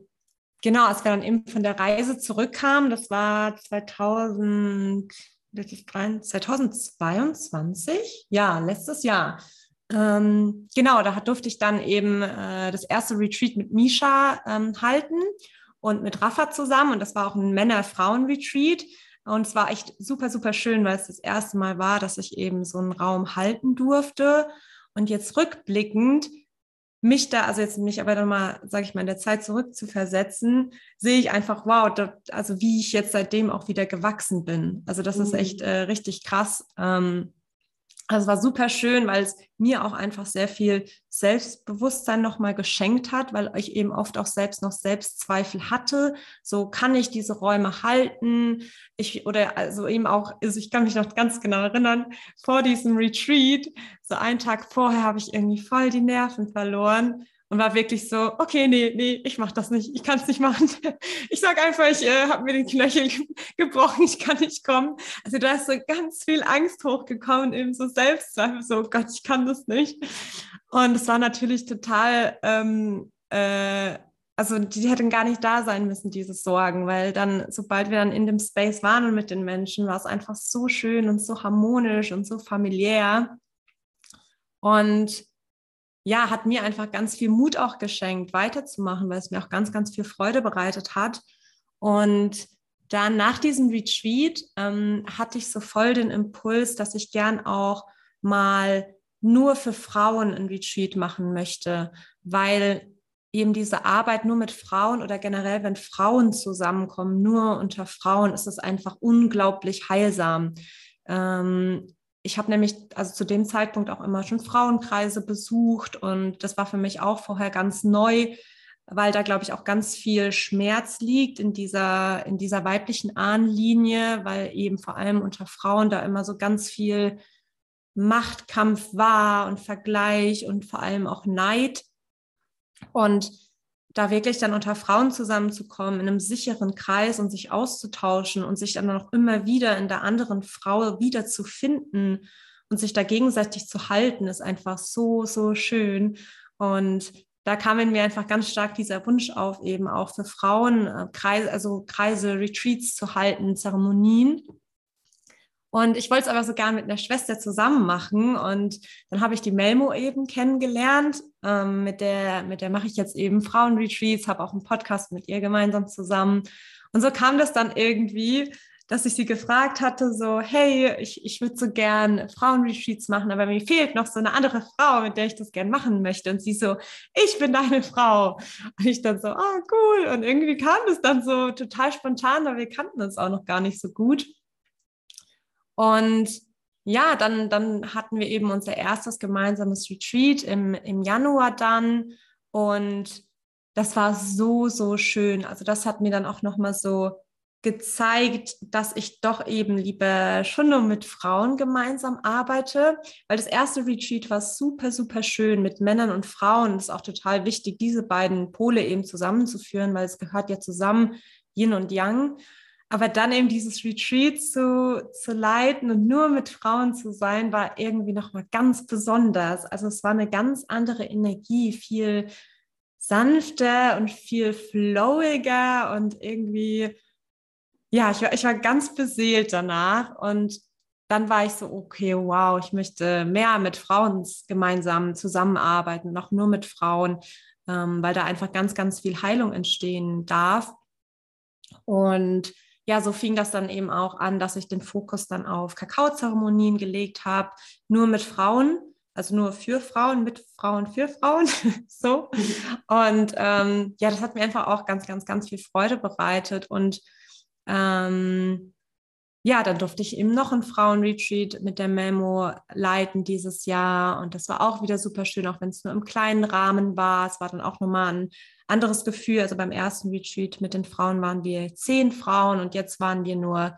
genau, als wir dann eben von der Reise zurückkamen, das war 2000 2022, ja, letztes Jahr. Ähm, genau, da durfte ich dann eben äh, das erste Retreat mit Misha ähm, halten und mit Rafa zusammen. Und das war auch ein Männer-Frauen-Retreat. Und es war echt super, super schön, weil es das erste Mal war, dass ich eben so einen Raum halten durfte. Und jetzt rückblickend mich da, also jetzt mich aber nochmal, sage ich mal, in der Zeit zurück zu versetzen, sehe ich einfach, wow, da, also wie ich jetzt seitdem auch wieder gewachsen bin. Also das mhm. ist echt äh, richtig krass. Ähm, also es war super schön, weil es mir auch einfach sehr viel Selbstbewusstsein nochmal geschenkt hat, weil ich eben oft auch selbst noch Selbstzweifel hatte. So kann ich diese Räume halten? Ich, oder also eben auch, also ich kann mich noch ganz genau erinnern, vor diesem Retreat, so einen Tag vorher habe ich irgendwie voll die Nerven verloren und war wirklich so, okay, nee, nee, ich mache das nicht, ich kann es nicht machen. Ich sage einfach, ich äh, habe mir den Knöchel gebrochen, ich kann nicht kommen. Also da ist so ganz viel Angst hochgekommen, eben so Selbstzweifel, so oh Gott, ich kann das nicht. Und es war natürlich total, ähm, äh, also die hätten gar nicht da sein müssen, diese Sorgen, weil dann, sobald wir dann in dem Space waren und mit den Menschen, war es einfach so schön und so harmonisch und so familiär. Und ja, hat mir einfach ganz viel Mut auch geschenkt, weiterzumachen, weil es mir auch ganz, ganz viel Freude bereitet hat. Und dann nach diesem Retreat ähm, hatte ich so voll den Impuls, dass ich gern auch mal nur für Frauen ein Retreat machen möchte, weil eben diese Arbeit nur mit Frauen oder generell, wenn Frauen zusammenkommen, nur unter Frauen, ist es einfach unglaublich heilsam. Ähm, ich habe nämlich also zu dem Zeitpunkt auch immer schon Frauenkreise besucht und das war für mich auch vorher ganz neu, weil da glaube ich auch ganz viel Schmerz liegt in dieser in dieser weiblichen Ahnenlinie, weil eben vor allem unter Frauen da immer so ganz viel Machtkampf war und Vergleich und vor allem auch Neid. Und da wirklich dann unter Frauen zusammenzukommen, in einem sicheren Kreis und sich auszutauschen und sich dann auch immer wieder in der anderen Frau wiederzufinden und sich da gegenseitig zu halten, ist einfach so, so schön. Und da kam in mir einfach ganz stark dieser Wunsch auf, eben auch für Frauen äh, Kreise, also Kreise, Retreats zu halten, Zeremonien. Und ich wollte es aber so gern mit einer Schwester zusammen machen. Und dann habe ich die Melmo eben kennengelernt. Ähm, mit der, mit der mache ich jetzt eben Frauenretreats, habe auch einen Podcast mit ihr gemeinsam zusammen. Und so kam das dann irgendwie, dass ich sie gefragt hatte, so, hey, ich, ich würde so gern Frauenretreats machen, aber mir fehlt noch so eine andere Frau, mit der ich das gern machen möchte. Und sie so, ich bin deine Frau. Und ich dann so, ah, oh, cool. Und irgendwie kam das dann so total spontan, weil wir kannten uns auch noch gar nicht so gut. Und ja, dann, dann hatten wir eben unser erstes gemeinsames Retreat im, im Januar dann. Und das war so, so schön. Also das hat mir dann auch nochmal so gezeigt, dass ich doch eben lieber schon nur mit Frauen gemeinsam arbeite, weil das erste Retreat war super, super schön mit Männern und Frauen. Es ist auch total wichtig, diese beiden Pole eben zusammenzuführen, weil es gehört ja zusammen, Yin und Yang. Aber dann eben dieses Retreat zu, zu leiten und nur mit Frauen zu sein, war irgendwie nochmal ganz besonders. Also es war eine ganz andere Energie, viel sanfter und viel flowiger und irgendwie, ja, ich war, ich war ganz beseelt danach und dann war ich so, okay, wow, ich möchte mehr mit Frauen gemeinsam zusammenarbeiten, noch nur mit Frauen, ähm, weil da einfach ganz, ganz viel Heilung entstehen darf. Und ja, so fing das dann eben auch an, dass ich den Fokus dann auf Kakaozeremonien gelegt habe, nur mit Frauen, also nur für Frauen, mit Frauen, für Frauen, so. Und ähm, ja, das hat mir einfach auch ganz, ganz, ganz viel Freude bereitet und ähm, ja, dann durfte ich eben noch ein Frauenretreat mit der Memo leiten dieses Jahr. Und das war auch wieder super schön, auch wenn es nur im kleinen Rahmen war. Es war dann auch nochmal ein anderes Gefühl. Also beim ersten Retreat mit den Frauen waren wir zehn Frauen und jetzt waren wir nur,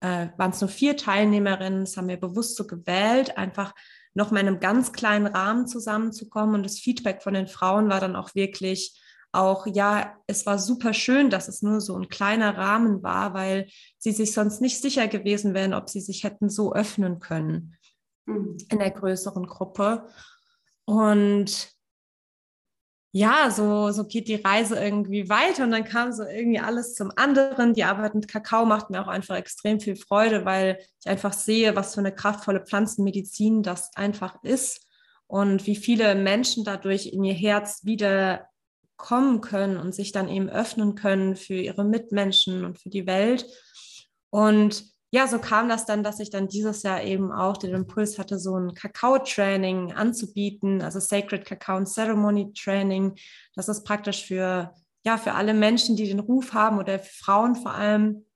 äh, waren es nur vier Teilnehmerinnen. Das haben wir bewusst so gewählt, einfach noch mal in einem ganz kleinen Rahmen zusammenzukommen. Und das Feedback von den Frauen war dann auch wirklich, auch, ja, es war super schön, dass es nur so ein kleiner Rahmen war, weil sie sich sonst nicht sicher gewesen wären, ob sie sich hätten so öffnen können mhm. in der größeren Gruppe. Und ja, so, so geht die Reise irgendwie weiter und dann kam so irgendwie alles zum anderen. Die Arbeit mit Kakao macht mir auch einfach extrem viel Freude, weil ich einfach sehe, was für eine kraftvolle Pflanzenmedizin das einfach ist und wie viele Menschen dadurch in ihr Herz wieder kommen können und sich dann eben öffnen können für ihre Mitmenschen und für die Welt. Und ja, so kam das dann, dass ich dann dieses Jahr eben auch den Impuls hatte, so ein Kakao-Training anzubieten, also Sacred and Ceremony Training. Das ist praktisch für, ja, für alle Menschen, die den Ruf haben oder Frauen vor allem,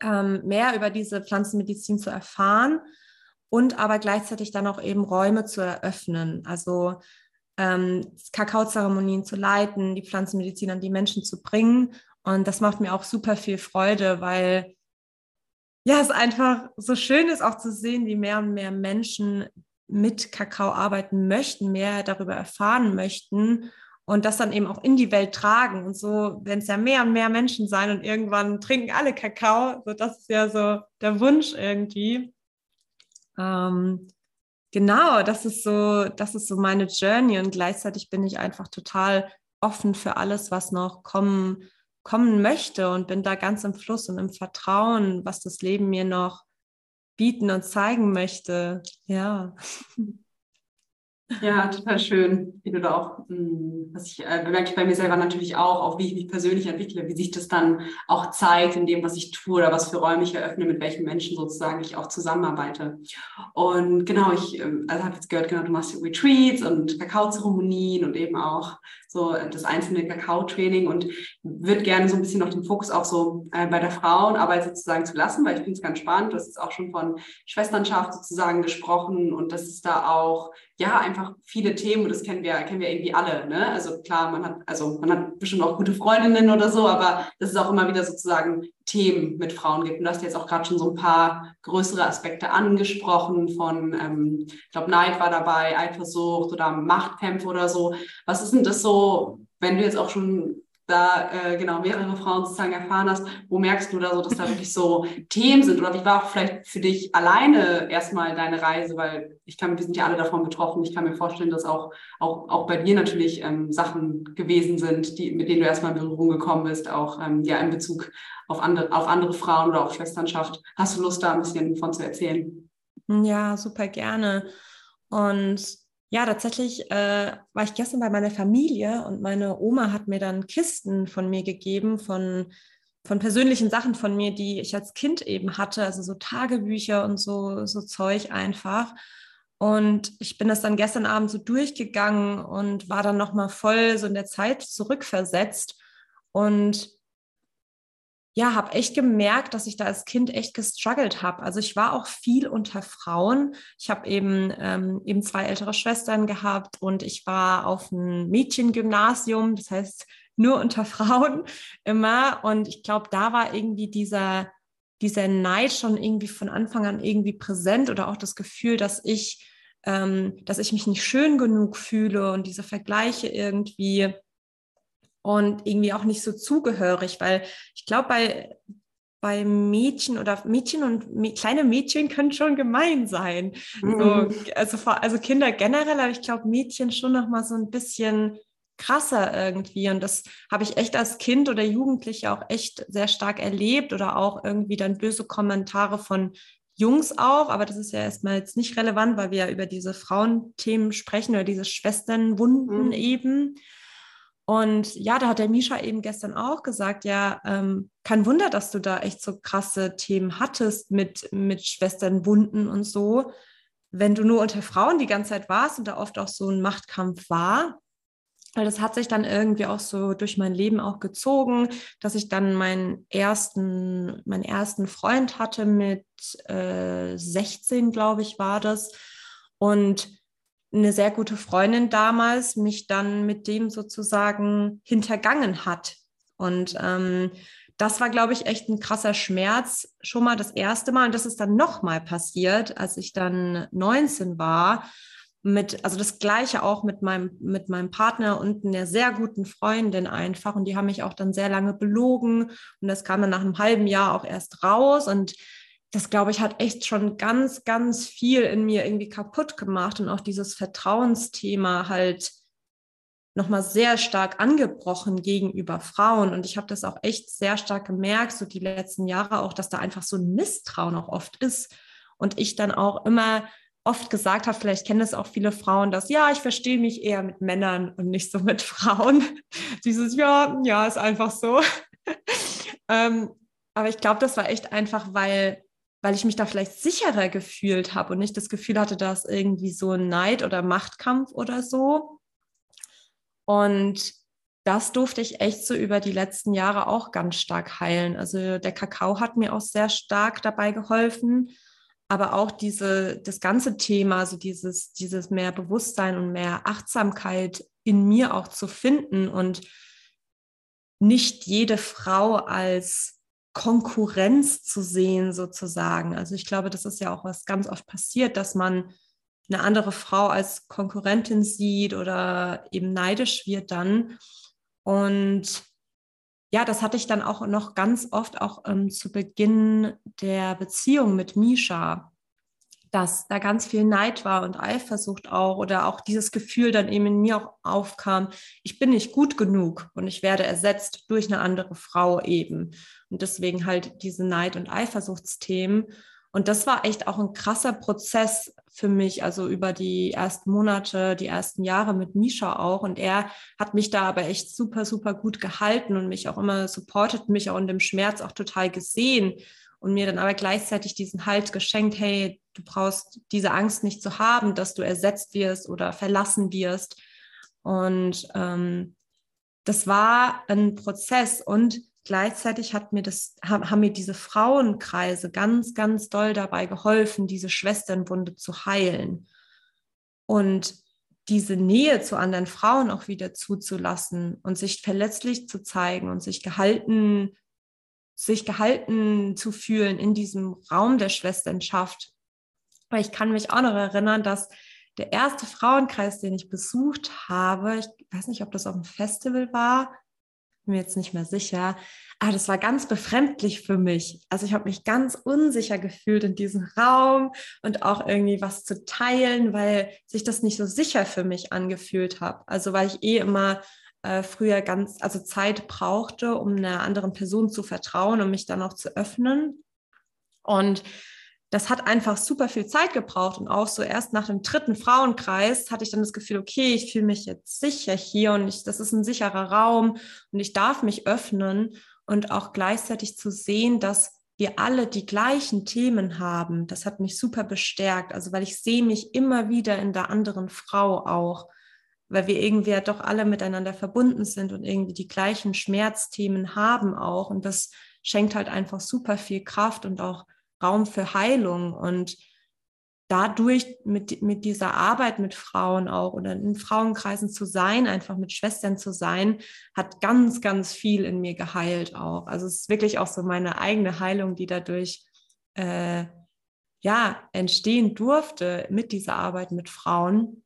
ähm, mehr über diese Pflanzenmedizin zu erfahren und aber gleichzeitig dann auch eben Räume zu eröffnen. Also ähm, Kakaozeremonien zu leiten, die Pflanzenmedizin an die Menschen zu bringen. Und das macht mir auch super viel Freude, weil ja, es einfach so schön ist, auch zu sehen, wie mehr und mehr Menschen mit Kakao arbeiten möchten, mehr darüber erfahren möchten und das dann eben auch in die Welt tragen. Und so werden es ja mehr und mehr Menschen sein und irgendwann trinken alle Kakao. So, das ist ja so der Wunsch irgendwie. Ähm, genau, das ist so, das ist so meine Journey und gleichzeitig bin ich einfach total offen für alles, was noch kommen, kommen möchte und bin da ganz im Fluss und im Vertrauen, was das Leben mir noch bieten und zeigen möchte. Ja. Ja, total schön, wie du da auch, hm, was ich äh, bemerke ich bei mir selber natürlich auch, auch wie ich mich persönlich entwickle, wie sich das dann auch zeigt in dem, was ich tue oder was für Räume ich eröffne, mit welchen Menschen sozusagen ich auch zusammenarbeite. Und genau, ich ähm, also habe jetzt gehört, genau, du machst Retreats und Kakaozeremonien und eben auch so das einzelne Kakao-Training und würde gerne so ein bisschen noch den Fokus auch so äh, bei der Frauenarbeit sozusagen zu lassen, weil ich finde es ganz spannend. Du hast jetzt auch schon von Schwesternschaft sozusagen gesprochen und das ist da auch ja einfach viele Themen und das kennen wir kennen wir irgendwie alle. Ne? Also klar, man hat also man hat bestimmt auch gute Freundinnen oder so, aber das ist auch immer wieder sozusagen Themen mit Frauen gibt. Und du hast jetzt auch gerade schon so ein paar größere Aspekte angesprochen von, ähm, ich glaube, Neid war dabei, Eifersucht oder Machtkämpfe oder so. Was ist denn das so, wenn du jetzt auch schon da äh, genau mehrere Frauen sozusagen erfahren hast, wo merkst du da so, dass da wirklich so Themen sind? Oder wie war auch vielleicht für dich alleine erstmal deine Reise? Weil ich kann, wir sind ja alle davon betroffen. Ich kann mir vorstellen, dass auch, auch, auch bei dir natürlich ähm, Sachen gewesen sind, die, mit denen du erstmal in Berührung gekommen bist, auch ähm, ja in Bezug auf andere, auf andere Frauen oder auf Schwesternschaft. Hast du Lust, da ein bisschen von zu erzählen? Ja, super gerne. Und ja, tatsächlich äh, war ich gestern bei meiner Familie und meine Oma hat mir dann Kisten von mir gegeben, von, von persönlichen Sachen von mir, die ich als Kind eben hatte, also so Tagebücher und so, so Zeug einfach. Und ich bin das dann gestern Abend so durchgegangen und war dann nochmal voll so in der Zeit zurückversetzt. Und ja, habe echt gemerkt, dass ich da als Kind echt gestruggelt habe. Also ich war auch viel unter Frauen. Ich habe eben, ähm, eben zwei ältere Schwestern gehabt und ich war auf einem Mädchengymnasium, das heißt nur unter Frauen immer. Und ich glaube, da war irgendwie dieser, dieser Neid schon irgendwie von Anfang an irgendwie präsent oder auch das Gefühl, dass ich, ähm, dass ich mich nicht schön genug fühle und diese Vergleiche irgendwie und irgendwie auch nicht so zugehörig, weil ich glaube, bei, bei Mädchen oder Mädchen und kleine Mädchen können schon gemein sein. Mhm. So, also, also Kinder generell, aber ich glaube, Mädchen schon noch mal so ein bisschen krasser irgendwie. Und das habe ich echt als Kind oder Jugendliche auch echt sehr stark erlebt oder auch irgendwie dann böse Kommentare von Jungs auch, aber das ist ja erstmal jetzt nicht relevant, weil wir ja über diese Frauenthemen sprechen oder diese Schwesternwunden mhm. eben. Und ja, da hat der Misha eben gestern auch gesagt, ja, ähm, kein Wunder, dass du da echt so krasse Themen hattest mit, mit Schwesternwunden und so. Wenn du nur unter Frauen die ganze Zeit warst und da oft auch so ein Machtkampf war, weil das hat sich dann irgendwie auch so durch mein Leben auch gezogen, dass ich dann meinen ersten, meinen ersten Freund hatte mit äh, 16, glaube ich, war das. Und eine sehr gute Freundin damals mich dann mit dem sozusagen hintergangen hat. Und ähm, das war, glaube ich, echt ein krasser Schmerz. Schon mal das erste Mal. Und das ist dann nochmal passiert, als ich dann 19 war mit, also das Gleiche auch mit meinem, mit meinem Partner und einer sehr guten Freundin einfach. Und die haben mich auch dann sehr lange belogen. Und das kam dann nach einem halben Jahr auch erst raus. Und das, glaube ich, hat echt schon ganz, ganz viel in mir irgendwie kaputt gemacht. Und auch dieses Vertrauensthema halt nochmal sehr stark angebrochen gegenüber Frauen. Und ich habe das auch echt sehr stark gemerkt, so die letzten Jahre auch, dass da einfach so ein Misstrauen auch oft ist. Und ich dann auch immer oft gesagt habe, vielleicht kennen das auch viele Frauen, dass ja, ich verstehe mich eher mit Männern und nicht so mit Frauen. Dieses ja, ja, ist einfach so. ähm, aber ich glaube, das war echt einfach, weil, weil ich mich da vielleicht sicherer gefühlt habe und nicht das Gefühl hatte, dass irgendwie so ein Neid oder Machtkampf oder so. Und das durfte ich echt so über die letzten Jahre auch ganz stark heilen. Also der Kakao hat mir auch sehr stark dabei geholfen, aber auch diese, das ganze Thema, also dieses, dieses mehr Bewusstsein und mehr Achtsamkeit in mir auch zu finden und nicht jede Frau als Konkurrenz zu sehen, sozusagen. Also ich glaube, das ist ja auch was ganz oft passiert, dass man eine andere Frau als Konkurrentin sieht oder eben neidisch wird dann. Und ja, das hatte ich dann auch noch ganz oft auch ähm, zu Beginn der Beziehung mit Misha, dass da ganz viel Neid war und Eifersucht auch oder auch dieses Gefühl dann eben in mir auch aufkam, ich bin nicht gut genug und ich werde ersetzt durch eine andere Frau eben. Und deswegen halt diese Neid- und Eifersuchtsthemen. Und das war echt auch ein krasser Prozess für mich, also über die ersten Monate, die ersten Jahre mit Misha auch. Und er hat mich da aber echt super, super gut gehalten und mich auch immer supportet, mich auch in dem Schmerz auch total gesehen und mir dann aber gleichzeitig diesen Halt geschenkt, hey, du brauchst diese Angst nicht zu haben, dass du ersetzt wirst oder verlassen wirst. Und ähm, das war ein Prozess und gleichzeitig hat mir das, haben mir diese Frauenkreise ganz, ganz doll dabei geholfen, diese Schwesternwunde zu heilen und diese Nähe zu anderen Frauen auch wieder zuzulassen und sich verletzlich zu zeigen und sich gehalten, sich gehalten zu fühlen in diesem Raum der Schwesternschaft. Weil ich kann mich auch noch erinnern, dass der erste Frauenkreis, den ich besucht habe, ich weiß nicht, ob das auf dem Festival war, bin mir jetzt nicht mehr sicher. Aber das war ganz befremdlich für mich. Also ich habe mich ganz unsicher gefühlt in diesem Raum und auch irgendwie was zu teilen, weil sich das nicht so sicher für mich angefühlt hat. Also weil ich eh immer äh, früher ganz, also Zeit brauchte, um einer anderen Person zu vertrauen und mich dann auch zu öffnen. Und das hat einfach super viel Zeit gebraucht und auch so erst nach dem dritten Frauenkreis hatte ich dann das Gefühl, okay, ich fühle mich jetzt sicher hier und ich, das ist ein sicherer Raum und ich darf mich öffnen und auch gleichzeitig zu sehen, dass wir alle die gleichen Themen haben. Das hat mich super bestärkt, also weil ich sehe mich immer wieder in der anderen Frau auch, weil wir irgendwie ja doch alle miteinander verbunden sind und irgendwie die gleichen Schmerzthemen haben auch und das schenkt halt einfach super viel Kraft und auch Raum für Heilung und dadurch mit, mit dieser Arbeit mit Frauen auch oder in Frauenkreisen zu sein, einfach mit Schwestern zu sein, hat ganz, ganz viel in mir geheilt auch. Also es ist wirklich auch so meine eigene Heilung, die dadurch äh, ja entstehen durfte mit dieser Arbeit mit Frauen.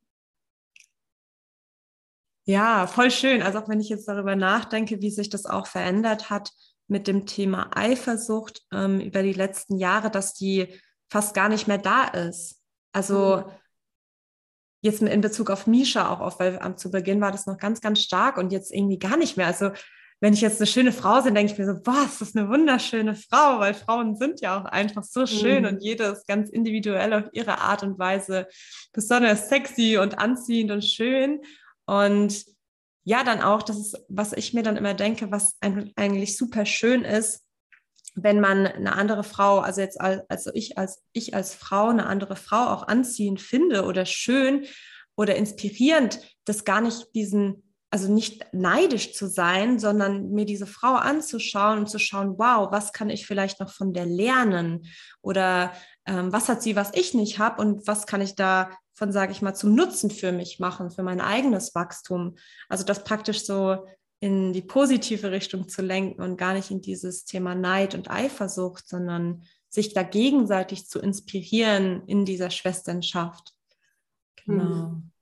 Ja, voll schön. Also auch wenn ich jetzt darüber nachdenke, wie sich das auch verändert hat, mit dem Thema Eifersucht ähm, über die letzten Jahre, dass die fast gar nicht mehr da ist. Also mhm. jetzt in Bezug auf Misha auch auf, weil zu Beginn war das noch ganz, ganz stark und jetzt irgendwie gar nicht mehr. Also wenn ich jetzt eine schöne Frau sehe, denke ich mir so, das ist eine wunderschöne Frau, weil Frauen sind ja auch einfach so schön mhm. und jede ist ganz individuell auf ihre Art und Weise besonders sexy und anziehend und schön. Und ja, dann auch, das ist, was ich mir dann immer denke, was eigentlich super schön ist, wenn man eine andere Frau, also jetzt als, also ich als ich als Frau eine andere Frau auch anziehend finde oder schön oder inspirierend, das gar nicht diesen also nicht neidisch zu sein, sondern mir diese Frau anzuschauen und zu schauen, wow, was kann ich vielleicht noch von der lernen? Oder ähm, was hat sie, was ich nicht habe und was kann ich da von, sage ich mal, zum Nutzen für mich machen, für mein eigenes Wachstum? Also das praktisch so in die positive Richtung zu lenken und gar nicht in dieses Thema Neid und Eifersucht, sondern sich da gegenseitig zu inspirieren in dieser Schwesternschaft. Genau. Hm.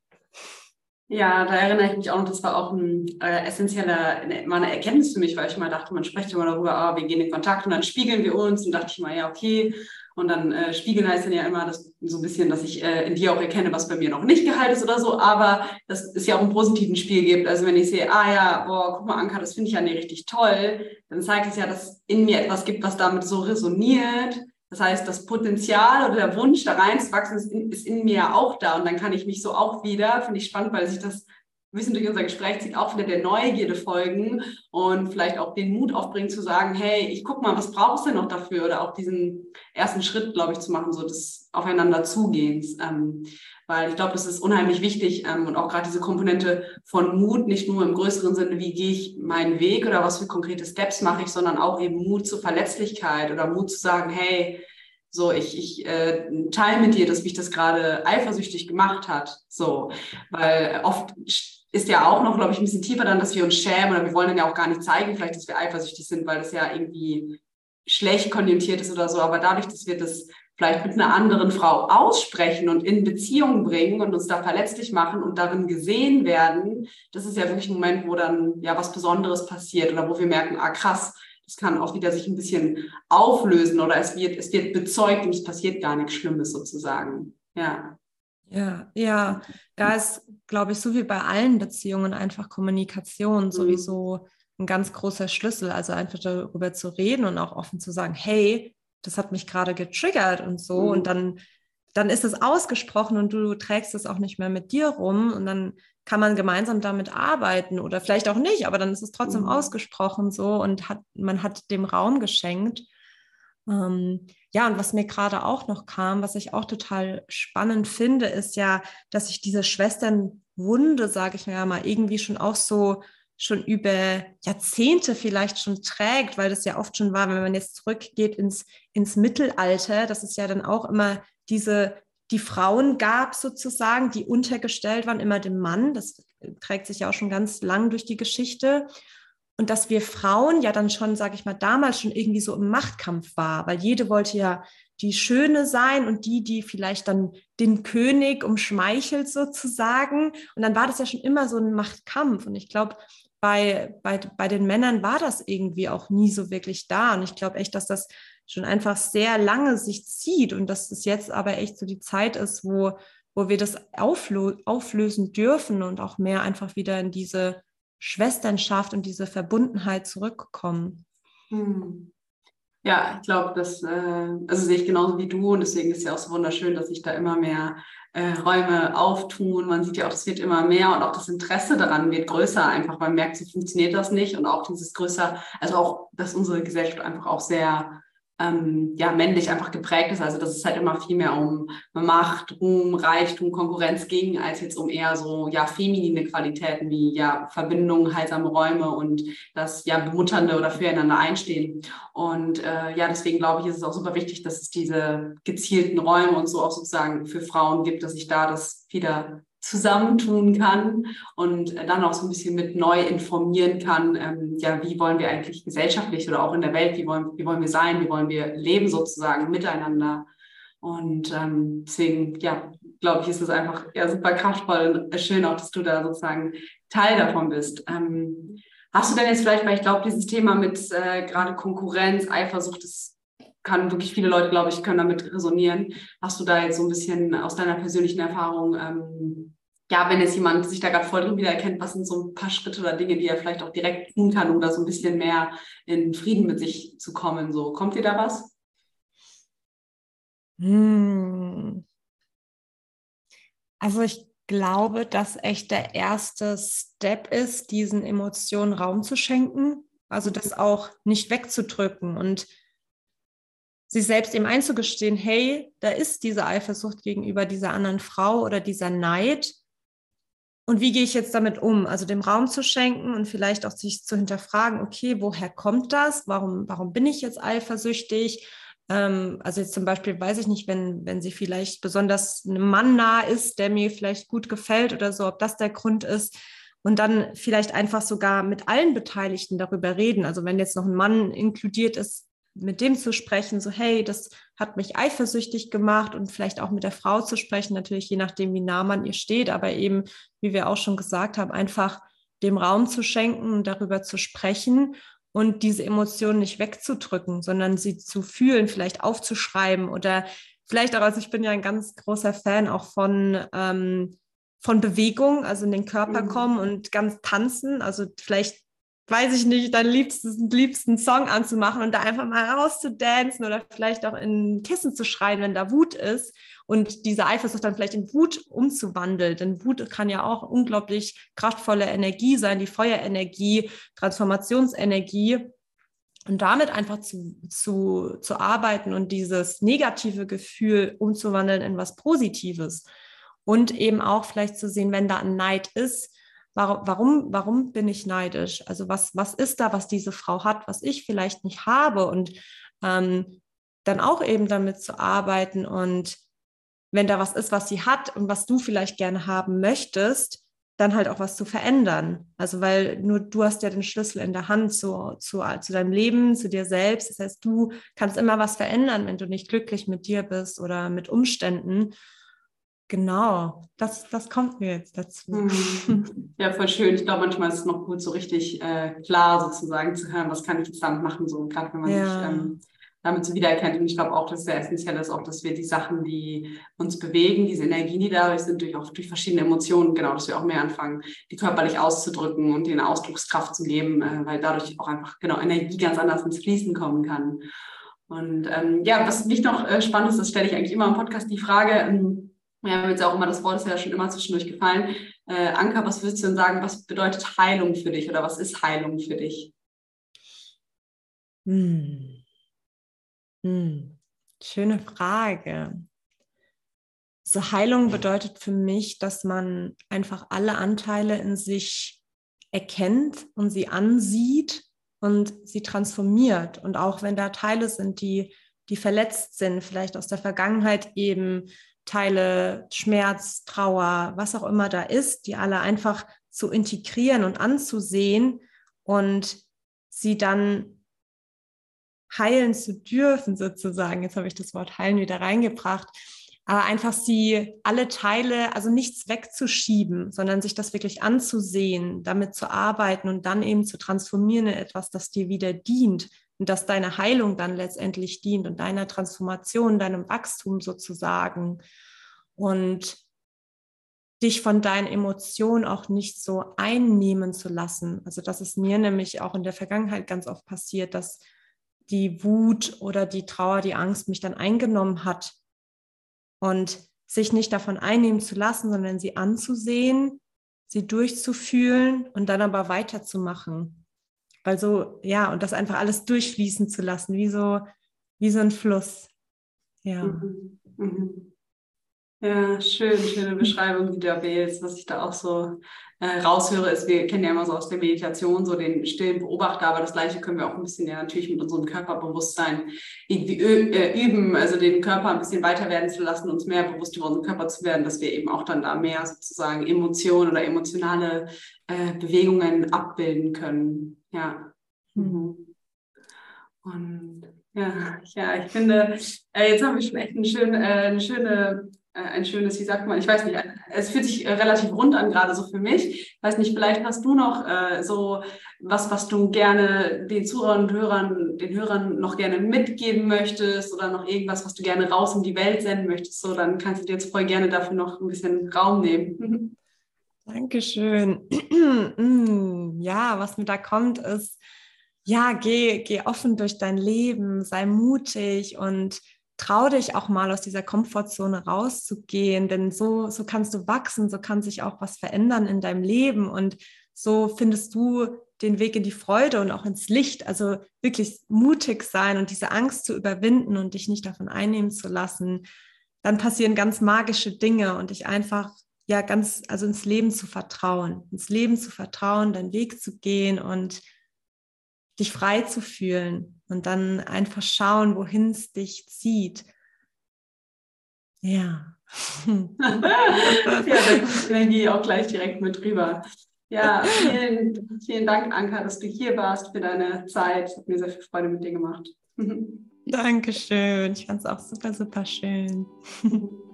Ja, da erinnere ich mich auch noch, das war auch ein äh, essentieller, mal eine Erkenntnis für mich, weil ich mal dachte, man spricht immer darüber, ah, wir gehen in Kontakt und dann spiegeln wir uns und dachte ich mal, ja, okay. Und dann äh, spiegeln heißt dann ja immer das, so ein bisschen, dass ich äh, in dir auch erkenne, was bei mir noch nicht geheilt ist oder so, aber dass es ja auch einen positiven Spiel gibt. Also wenn ich sehe, ah ja, boah, guck mal, Anka, das finde ich ja nicht richtig toll, dann zeigt es ja, dass in mir etwas gibt, was damit so resoniert das heißt, das Potenzial oder der Wunsch, da reinzuwachsen, ist in, ist in mir ja auch da. Und dann kann ich mich so auch wieder, finde ich spannend, weil sich das bisschen durch unser Gespräch zieht, auch wieder der Neugierde folgen und vielleicht auch den Mut aufbringen zu sagen, hey, ich guck mal, was brauchst du noch dafür? Oder auch diesen ersten Schritt, glaube ich, zu machen, so des Aufeinander Zugehens. Ähm, weil ich glaube, das ist unheimlich wichtig ähm, und auch gerade diese Komponente von Mut, nicht nur im größeren Sinne, wie gehe ich meinen Weg oder was für konkrete Steps mache ich, sondern auch eben Mut zur Verletzlichkeit oder Mut zu sagen, hey, so, ich, ich äh, teile mit dir, dass mich das gerade eifersüchtig gemacht hat. So, weil oft ist ja auch noch, glaube ich, ein bisschen tiefer dann, dass wir uns schämen oder wir wollen dann ja auch gar nicht zeigen, vielleicht, dass wir eifersüchtig sind, weil das ja irgendwie schlecht konjunktiert ist oder so. Aber dadurch, dass wir das vielleicht mit einer anderen Frau aussprechen und in Beziehung bringen und uns da verletzlich machen und darin gesehen werden, das ist ja wirklich ein Moment, wo dann ja was Besonderes passiert oder wo wir merken, ah krass, das kann auch wieder sich ein bisschen auflösen oder es wird, es wird bezeugt und es passiert gar nichts Schlimmes sozusagen. Ja. Ja, ja, da ist, glaube ich, so wie bei allen Beziehungen einfach Kommunikation mhm. sowieso ein ganz großer Schlüssel. Also einfach darüber zu reden und auch offen zu sagen, hey, das hat mich gerade getriggert und so. Mhm. Und dann, dann ist es ausgesprochen und du trägst es auch nicht mehr mit dir rum und dann kann man gemeinsam damit arbeiten oder vielleicht auch nicht, aber dann ist es trotzdem mhm. ausgesprochen so und hat, man hat dem Raum geschenkt. Ähm, ja, und was mir gerade auch noch kam, was ich auch total spannend finde, ist ja, dass sich diese Schwesternwunde, sage ich mir ja mal, irgendwie schon auch so schon über Jahrzehnte vielleicht schon trägt, weil das ja oft schon war, wenn man jetzt zurückgeht ins, ins Mittelalter, dass es ja dann auch immer diese, die Frauen gab sozusagen, die untergestellt waren, immer dem Mann. Das trägt sich ja auch schon ganz lang durch die Geschichte. Und dass wir Frauen ja dann schon, sage ich mal, damals schon irgendwie so im Machtkampf war, weil jede wollte ja die Schöne sein und die, die vielleicht dann den König umschmeichelt sozusagen. Und dann war das ja schon immer so ein Machtkampf. Und ich glaube, bei, bei, bei den Männern war das irgendwie auch nie so wirklich da. Und ich glaube echt, dass das schon einfach sehr lange sich zieht und dass es jetzt aber echt so die Zeit ist, wo, wo wir das auflö auflösen dürfen und auch mehr einfach wieder in diese Schwesternschaft und diese Verbundenheit zurückkommen. Hm. Ja, ich glaube, das äh, also sehe ich genauso wie du und deswegen ist es ja auch so wunderschön, dass sich da immer mehr äh, Räume auftun. Man sieht ja auch, es wird immer mehr und auch das Interesse daran wird größer, einfach man merkt, so funktioniert das nicht und auch dieses größer, also auch, dass unsere Gesellschaft einfach auch sehr ähm, ja, männlich einfach geprägt ist. Also dass es halt immer viel mehr um Macht, Ruhm, Reichtum, Konkurrenz ging, als jetzt um eher so ja feminine Qualitäten wie ja Verbindungen, heilsame Räume und das ja bemutternde oder füreinander einstehen. Und äh, ja, deswegen glaube ich, ist es auch super wichtig, dass es diese gezielten Räume und so auch sozusagen für Frauen gibt, dass sich da das wieder zusammentun kann und dann auch so ein bisschen mit neu informieren kann, ähm, ja, wie wollen wir eigentlich gesellschaftlich oder auch in der Welt, wie wollen, wie wollen wir sein, wie wollen wir leben sozusagen miteinander. Und ähm, deswegen, ja, glaube ich, ist es einfach ja, super kraftvoll und schön auch, dass du da sozusagen Teil davon bist. Ähm, hast du denn jetzt vielleicht, weil ich glaube, dieses Thema mit äh, gerade Konkurrenz, Eifersucht, das kann wirklich viele Leute, glaube ich, können damit resonieren. Hast du da jetzt so ein bisschen aus deiner persönlichen Erfahrung, ähm, ja, wenn jetzt jemand sich da gerade voll drin wiedererkennt, was sind so ein paar Schritte oder Dinge, die er vielleicht auch direkt tun kann, um da so ein bisschen mehr in Frieden mit sich zu kommen? So, kommt dir da was? Hm. Also ich glaube, dass echt der erste Step ist, diesen Emotionen Raum zu schenken, also das auch nicht wegzudrücken und sich selbst eben einzugestehen, hey, da ist diese Eifersucht gegenüber dieser anderen Frau oder dieser Neid und wie gehe ich jetzt damit um? Also dem Raum zu schenken und vielleicht auch sich zu hinterfragen, okay, woher kommt das? Warum, warum bin ich jetzt eifersüchtig? Ähm, also jetzt zum Beispiel, weiß ich nicht, wenn, wenn sie vielleicht besonders einem Mann nah ist, der mir vielleicht gut gefällt oder so, ob das der Grund ist. Und dann vielleicht einfach sogar mit allen Beteiligten darüber reden. Also wenn jetzt noch ein Mann inkludiert ist, mit dem zu sprechen, so hey, das hat mich eifersüchtig gemacht und vielleicht auch mit der Frau zu sprechen, natürlich je nachdem, wie nah man ihr steht, aber eben, wie wir auch schon gesagt haben, einfach dem Raum zu schenken, darüber zu sprechen und diese Emotionen nicht wegzudrücken, sondern sie zu fühlen, vielleicht aufzuschreiben oder vielleicht auch, also ich bin ja ein ganz großer Fan auch von ähm, von Bewegung, also in den Körper mhm. kommen und ganz tanzen, also vielleicht weiß ich nicht, deinen liebsten, liebsten Song anzumachen und da einfach mal rauszudancen oder vielleicht auch in Kissen zu schreien, wenn da Wut ist und diese Eifersucht dann vielleicht in Wut umzuwandeln. Denn Wut kann ja auch unglaublich kraftvolle Energie sein, die Feuerenergie, Transformationsenergie. Und damit einfach zu, zu, zu arbeiten und dieses negative Gefühl umzuwandeln in was Positives. Und eben auch vielleicht zu sehen, wenn da ein Neid ist, Warum, warum, bin ich neidisch? Also was, was ist da, was diese Frau hat, was ich vielleicht nicht habe? Und ähm, dann auch eben damit zu arbeiten und wenn da was ist, was sie hat und was du vielleicht gerne haben möchtest, dann halt auch was zu verändern. Also weil nur du hast ja den Schlüssel in der Hand zu, zu, zu deinem Leben, zu dir selbst. Das heißt, du kannst immer was verändern, wenn du nicht glücklich mit dir bist oder mit Umständen. Genau, das, das kommt mir jetzt dazu. Mhm. Ja, voll schön. Ich glaube, manchmal ist es noch gut, so richtig äh, klar sozusagen zu hören, was kann ich jetzt damit machen, so gerade wenn man ja. sich ähm, damit so wiedererkennt. Und ich glaube auch, dass sehr essentiell ist, auch, dass wir die Sachen, die uns bewegen, diese Energien, die dadurch sind, durch auch durch verschiedene Emotionen, genau, dass wir auch mehr anfangen, die körperlich auszudrücken und denen Ausdruckskraft zu geben, äh, weil dadurch auch einfach genau Energie ganz anders ins Fließen kommen kann. Und ähm, ja, was mich noch äh, spannend ist, das stelle ich eigentlich immer im Podcast die Frage, ähm, wir haben jetzt auch immer, das Wort ist ja schon immer zwischendurch gefallen. Äh, Anka, was würdest du denn sagen, was bedeutet Heilung für dich oder was ist Heilung für dich? Hm. Hm. Schöne Frage. So Heilung bedeutet für mich, dass man einfach alle Anteile in sich erkennt und sie ansieht und sie transformiert. Und auch wenn da Teile sind, die, die verletzt sind, vielleicht aus der Vergangenheit eben, Teile Schmerz, Trauer, was auch immer da ist, die alle einfach zu integrieren und anzusehen und sie dann heilen zu dürfen, sozusagen. Jetzt habe ich das Wort heilen wieder reingebracht. Aber einfach sie alle Teile, also nichts wegzuschieben, sondern sich das wirklich anzusehen, damit zu arbeiten und dann eben zu transformieren in etwas, das dir wieder dient, und dass deine Heilung dann letztendlich dient und deiner Transformation, deinem Wachstum sozusagen und dich von deinen Emotionen auch nicht so einnehmen zu lassen. Also das ist mir nämlich auch in der Vergangenheit ganz oft passiert, dass die Wut oder die Trauer, die Angst mich dann eingenommen hat und sich nicht davon einnehmen zu lassen, sondern sie anzusehen, sie durchzufühlen und dann aber weiterzumachen. Weil so, ja, und das einfach alles durchfließen zu lassen, wie so, wie so ein Fluss. Ja. Mhm. Mhm. Ja, schön, schöne Beschreibung, die du wählst. Was ich da auch so äh, raushöre, ist, wir kennen ja immer so aus der Meditation so den stillen Beobachter, aber das Gleiche können wir auch ein bisschen ja natürlich mit unserem Körperbewusstsein irgendwie äh, üben, also den Körper ein bisschen weiter werden zu lassen, uns mehr bewusst über unseren Körper zu werden, dass wir eben auch dann da mehr sozusagen Emotionen oder emotionale äh, Bewegungen abbilden können. Ja. Mhm. Und ja, ja, ich finde, äh, jetzt haben wir schon echt eine schöne, äh, eine schöne äh, ein schönes, wie sagt man, ich weiß nicht, es fühlt sich äh, relativ rund an, gerade so für mich. Ich weiß nicht, vielleicht hast du noch äh, so was, was du gerne den Zuhörern und Hörern, den Hörern noch gerne mitgeben möchtest oder noch irgendwas, was du gerne raus in die Welt senden möchtest, so, dann kannst du dir jetzt voll gerne dafür noch ein bisschen Raum nehmen. Dankeschön. Mm, ja, was mir da kommt, ist, ja, geh, geh offen durch dein Leben, sei mutig und trau dich auch mal aus dieser Komfortzone rauszugehen, denn so, so kannst du wachsen, so kann sich auch was verändern in deinem Leben und so findest du den Weg in die Freude und auch ins Licht. Also wirklich mutig sein und diese Angst zu überwinden und dich nicht davon einnehmen zu lassen. Dann passieren ganz magische Dinge und dich einfach ja ganz, also ins Leben zu vertrauen, ins Leben zu vertrauen, deinen Weg zu gehen und dich frei zu fühlen und dann einfach schauen, wohin es dich zieht. Ja. ja, dann gehe ich auch gleich direkt mit rüber. Ja, vielen, vielen Dank, Anka, dass du hier warst für deine Zeit. Hat mir sehr viel Freude mit dir gemacht. Dankeschön. Ich fand es auch super, super schön.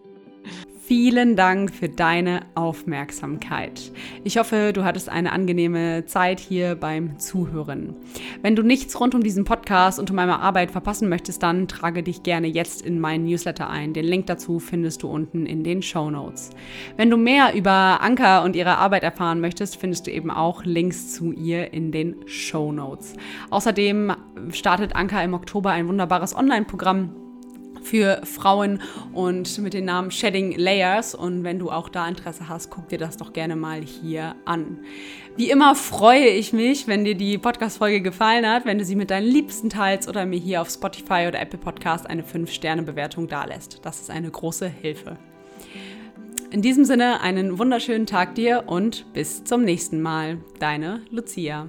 Vielen Dank für deine Aufmerksamkeit. Ich hoffe, du hattest eine angenehme Zeit hier beim Zuhören. Wenn du nichts rund um diesen Podcast und um meine Arbeit verpassen möchtest, dann trage dich gerne jetzt in meinen Newsletter ein. Den Link dazu findest du unten in den Show Notes. Wenn du mehr über Anka und ihre Arbeit erfahren möchtest, findest du eben auch Links zu ihr in den Show Notes. Außerdem startet Anka im Oktober ein wunderbares Online-Programm für Frauen und mit dem Namen Shedding Layers. Und wenn du auch da Interesse hast, guck dir das doch gerne mal hier an. Wie immer freue ich mich, wenn dir die Podcast-Folge gefallen hat, wenn du sie mit deinen Liebsten teilst oder mir hier auf Spotify oder Apple Podcast eine 5-Sterne-Bewertung dalässt. Das ist eine große Hilfe. In diesem Sinne einen wunderschönen Tag dir und bis zum nächsten Mal. Deine Lucia.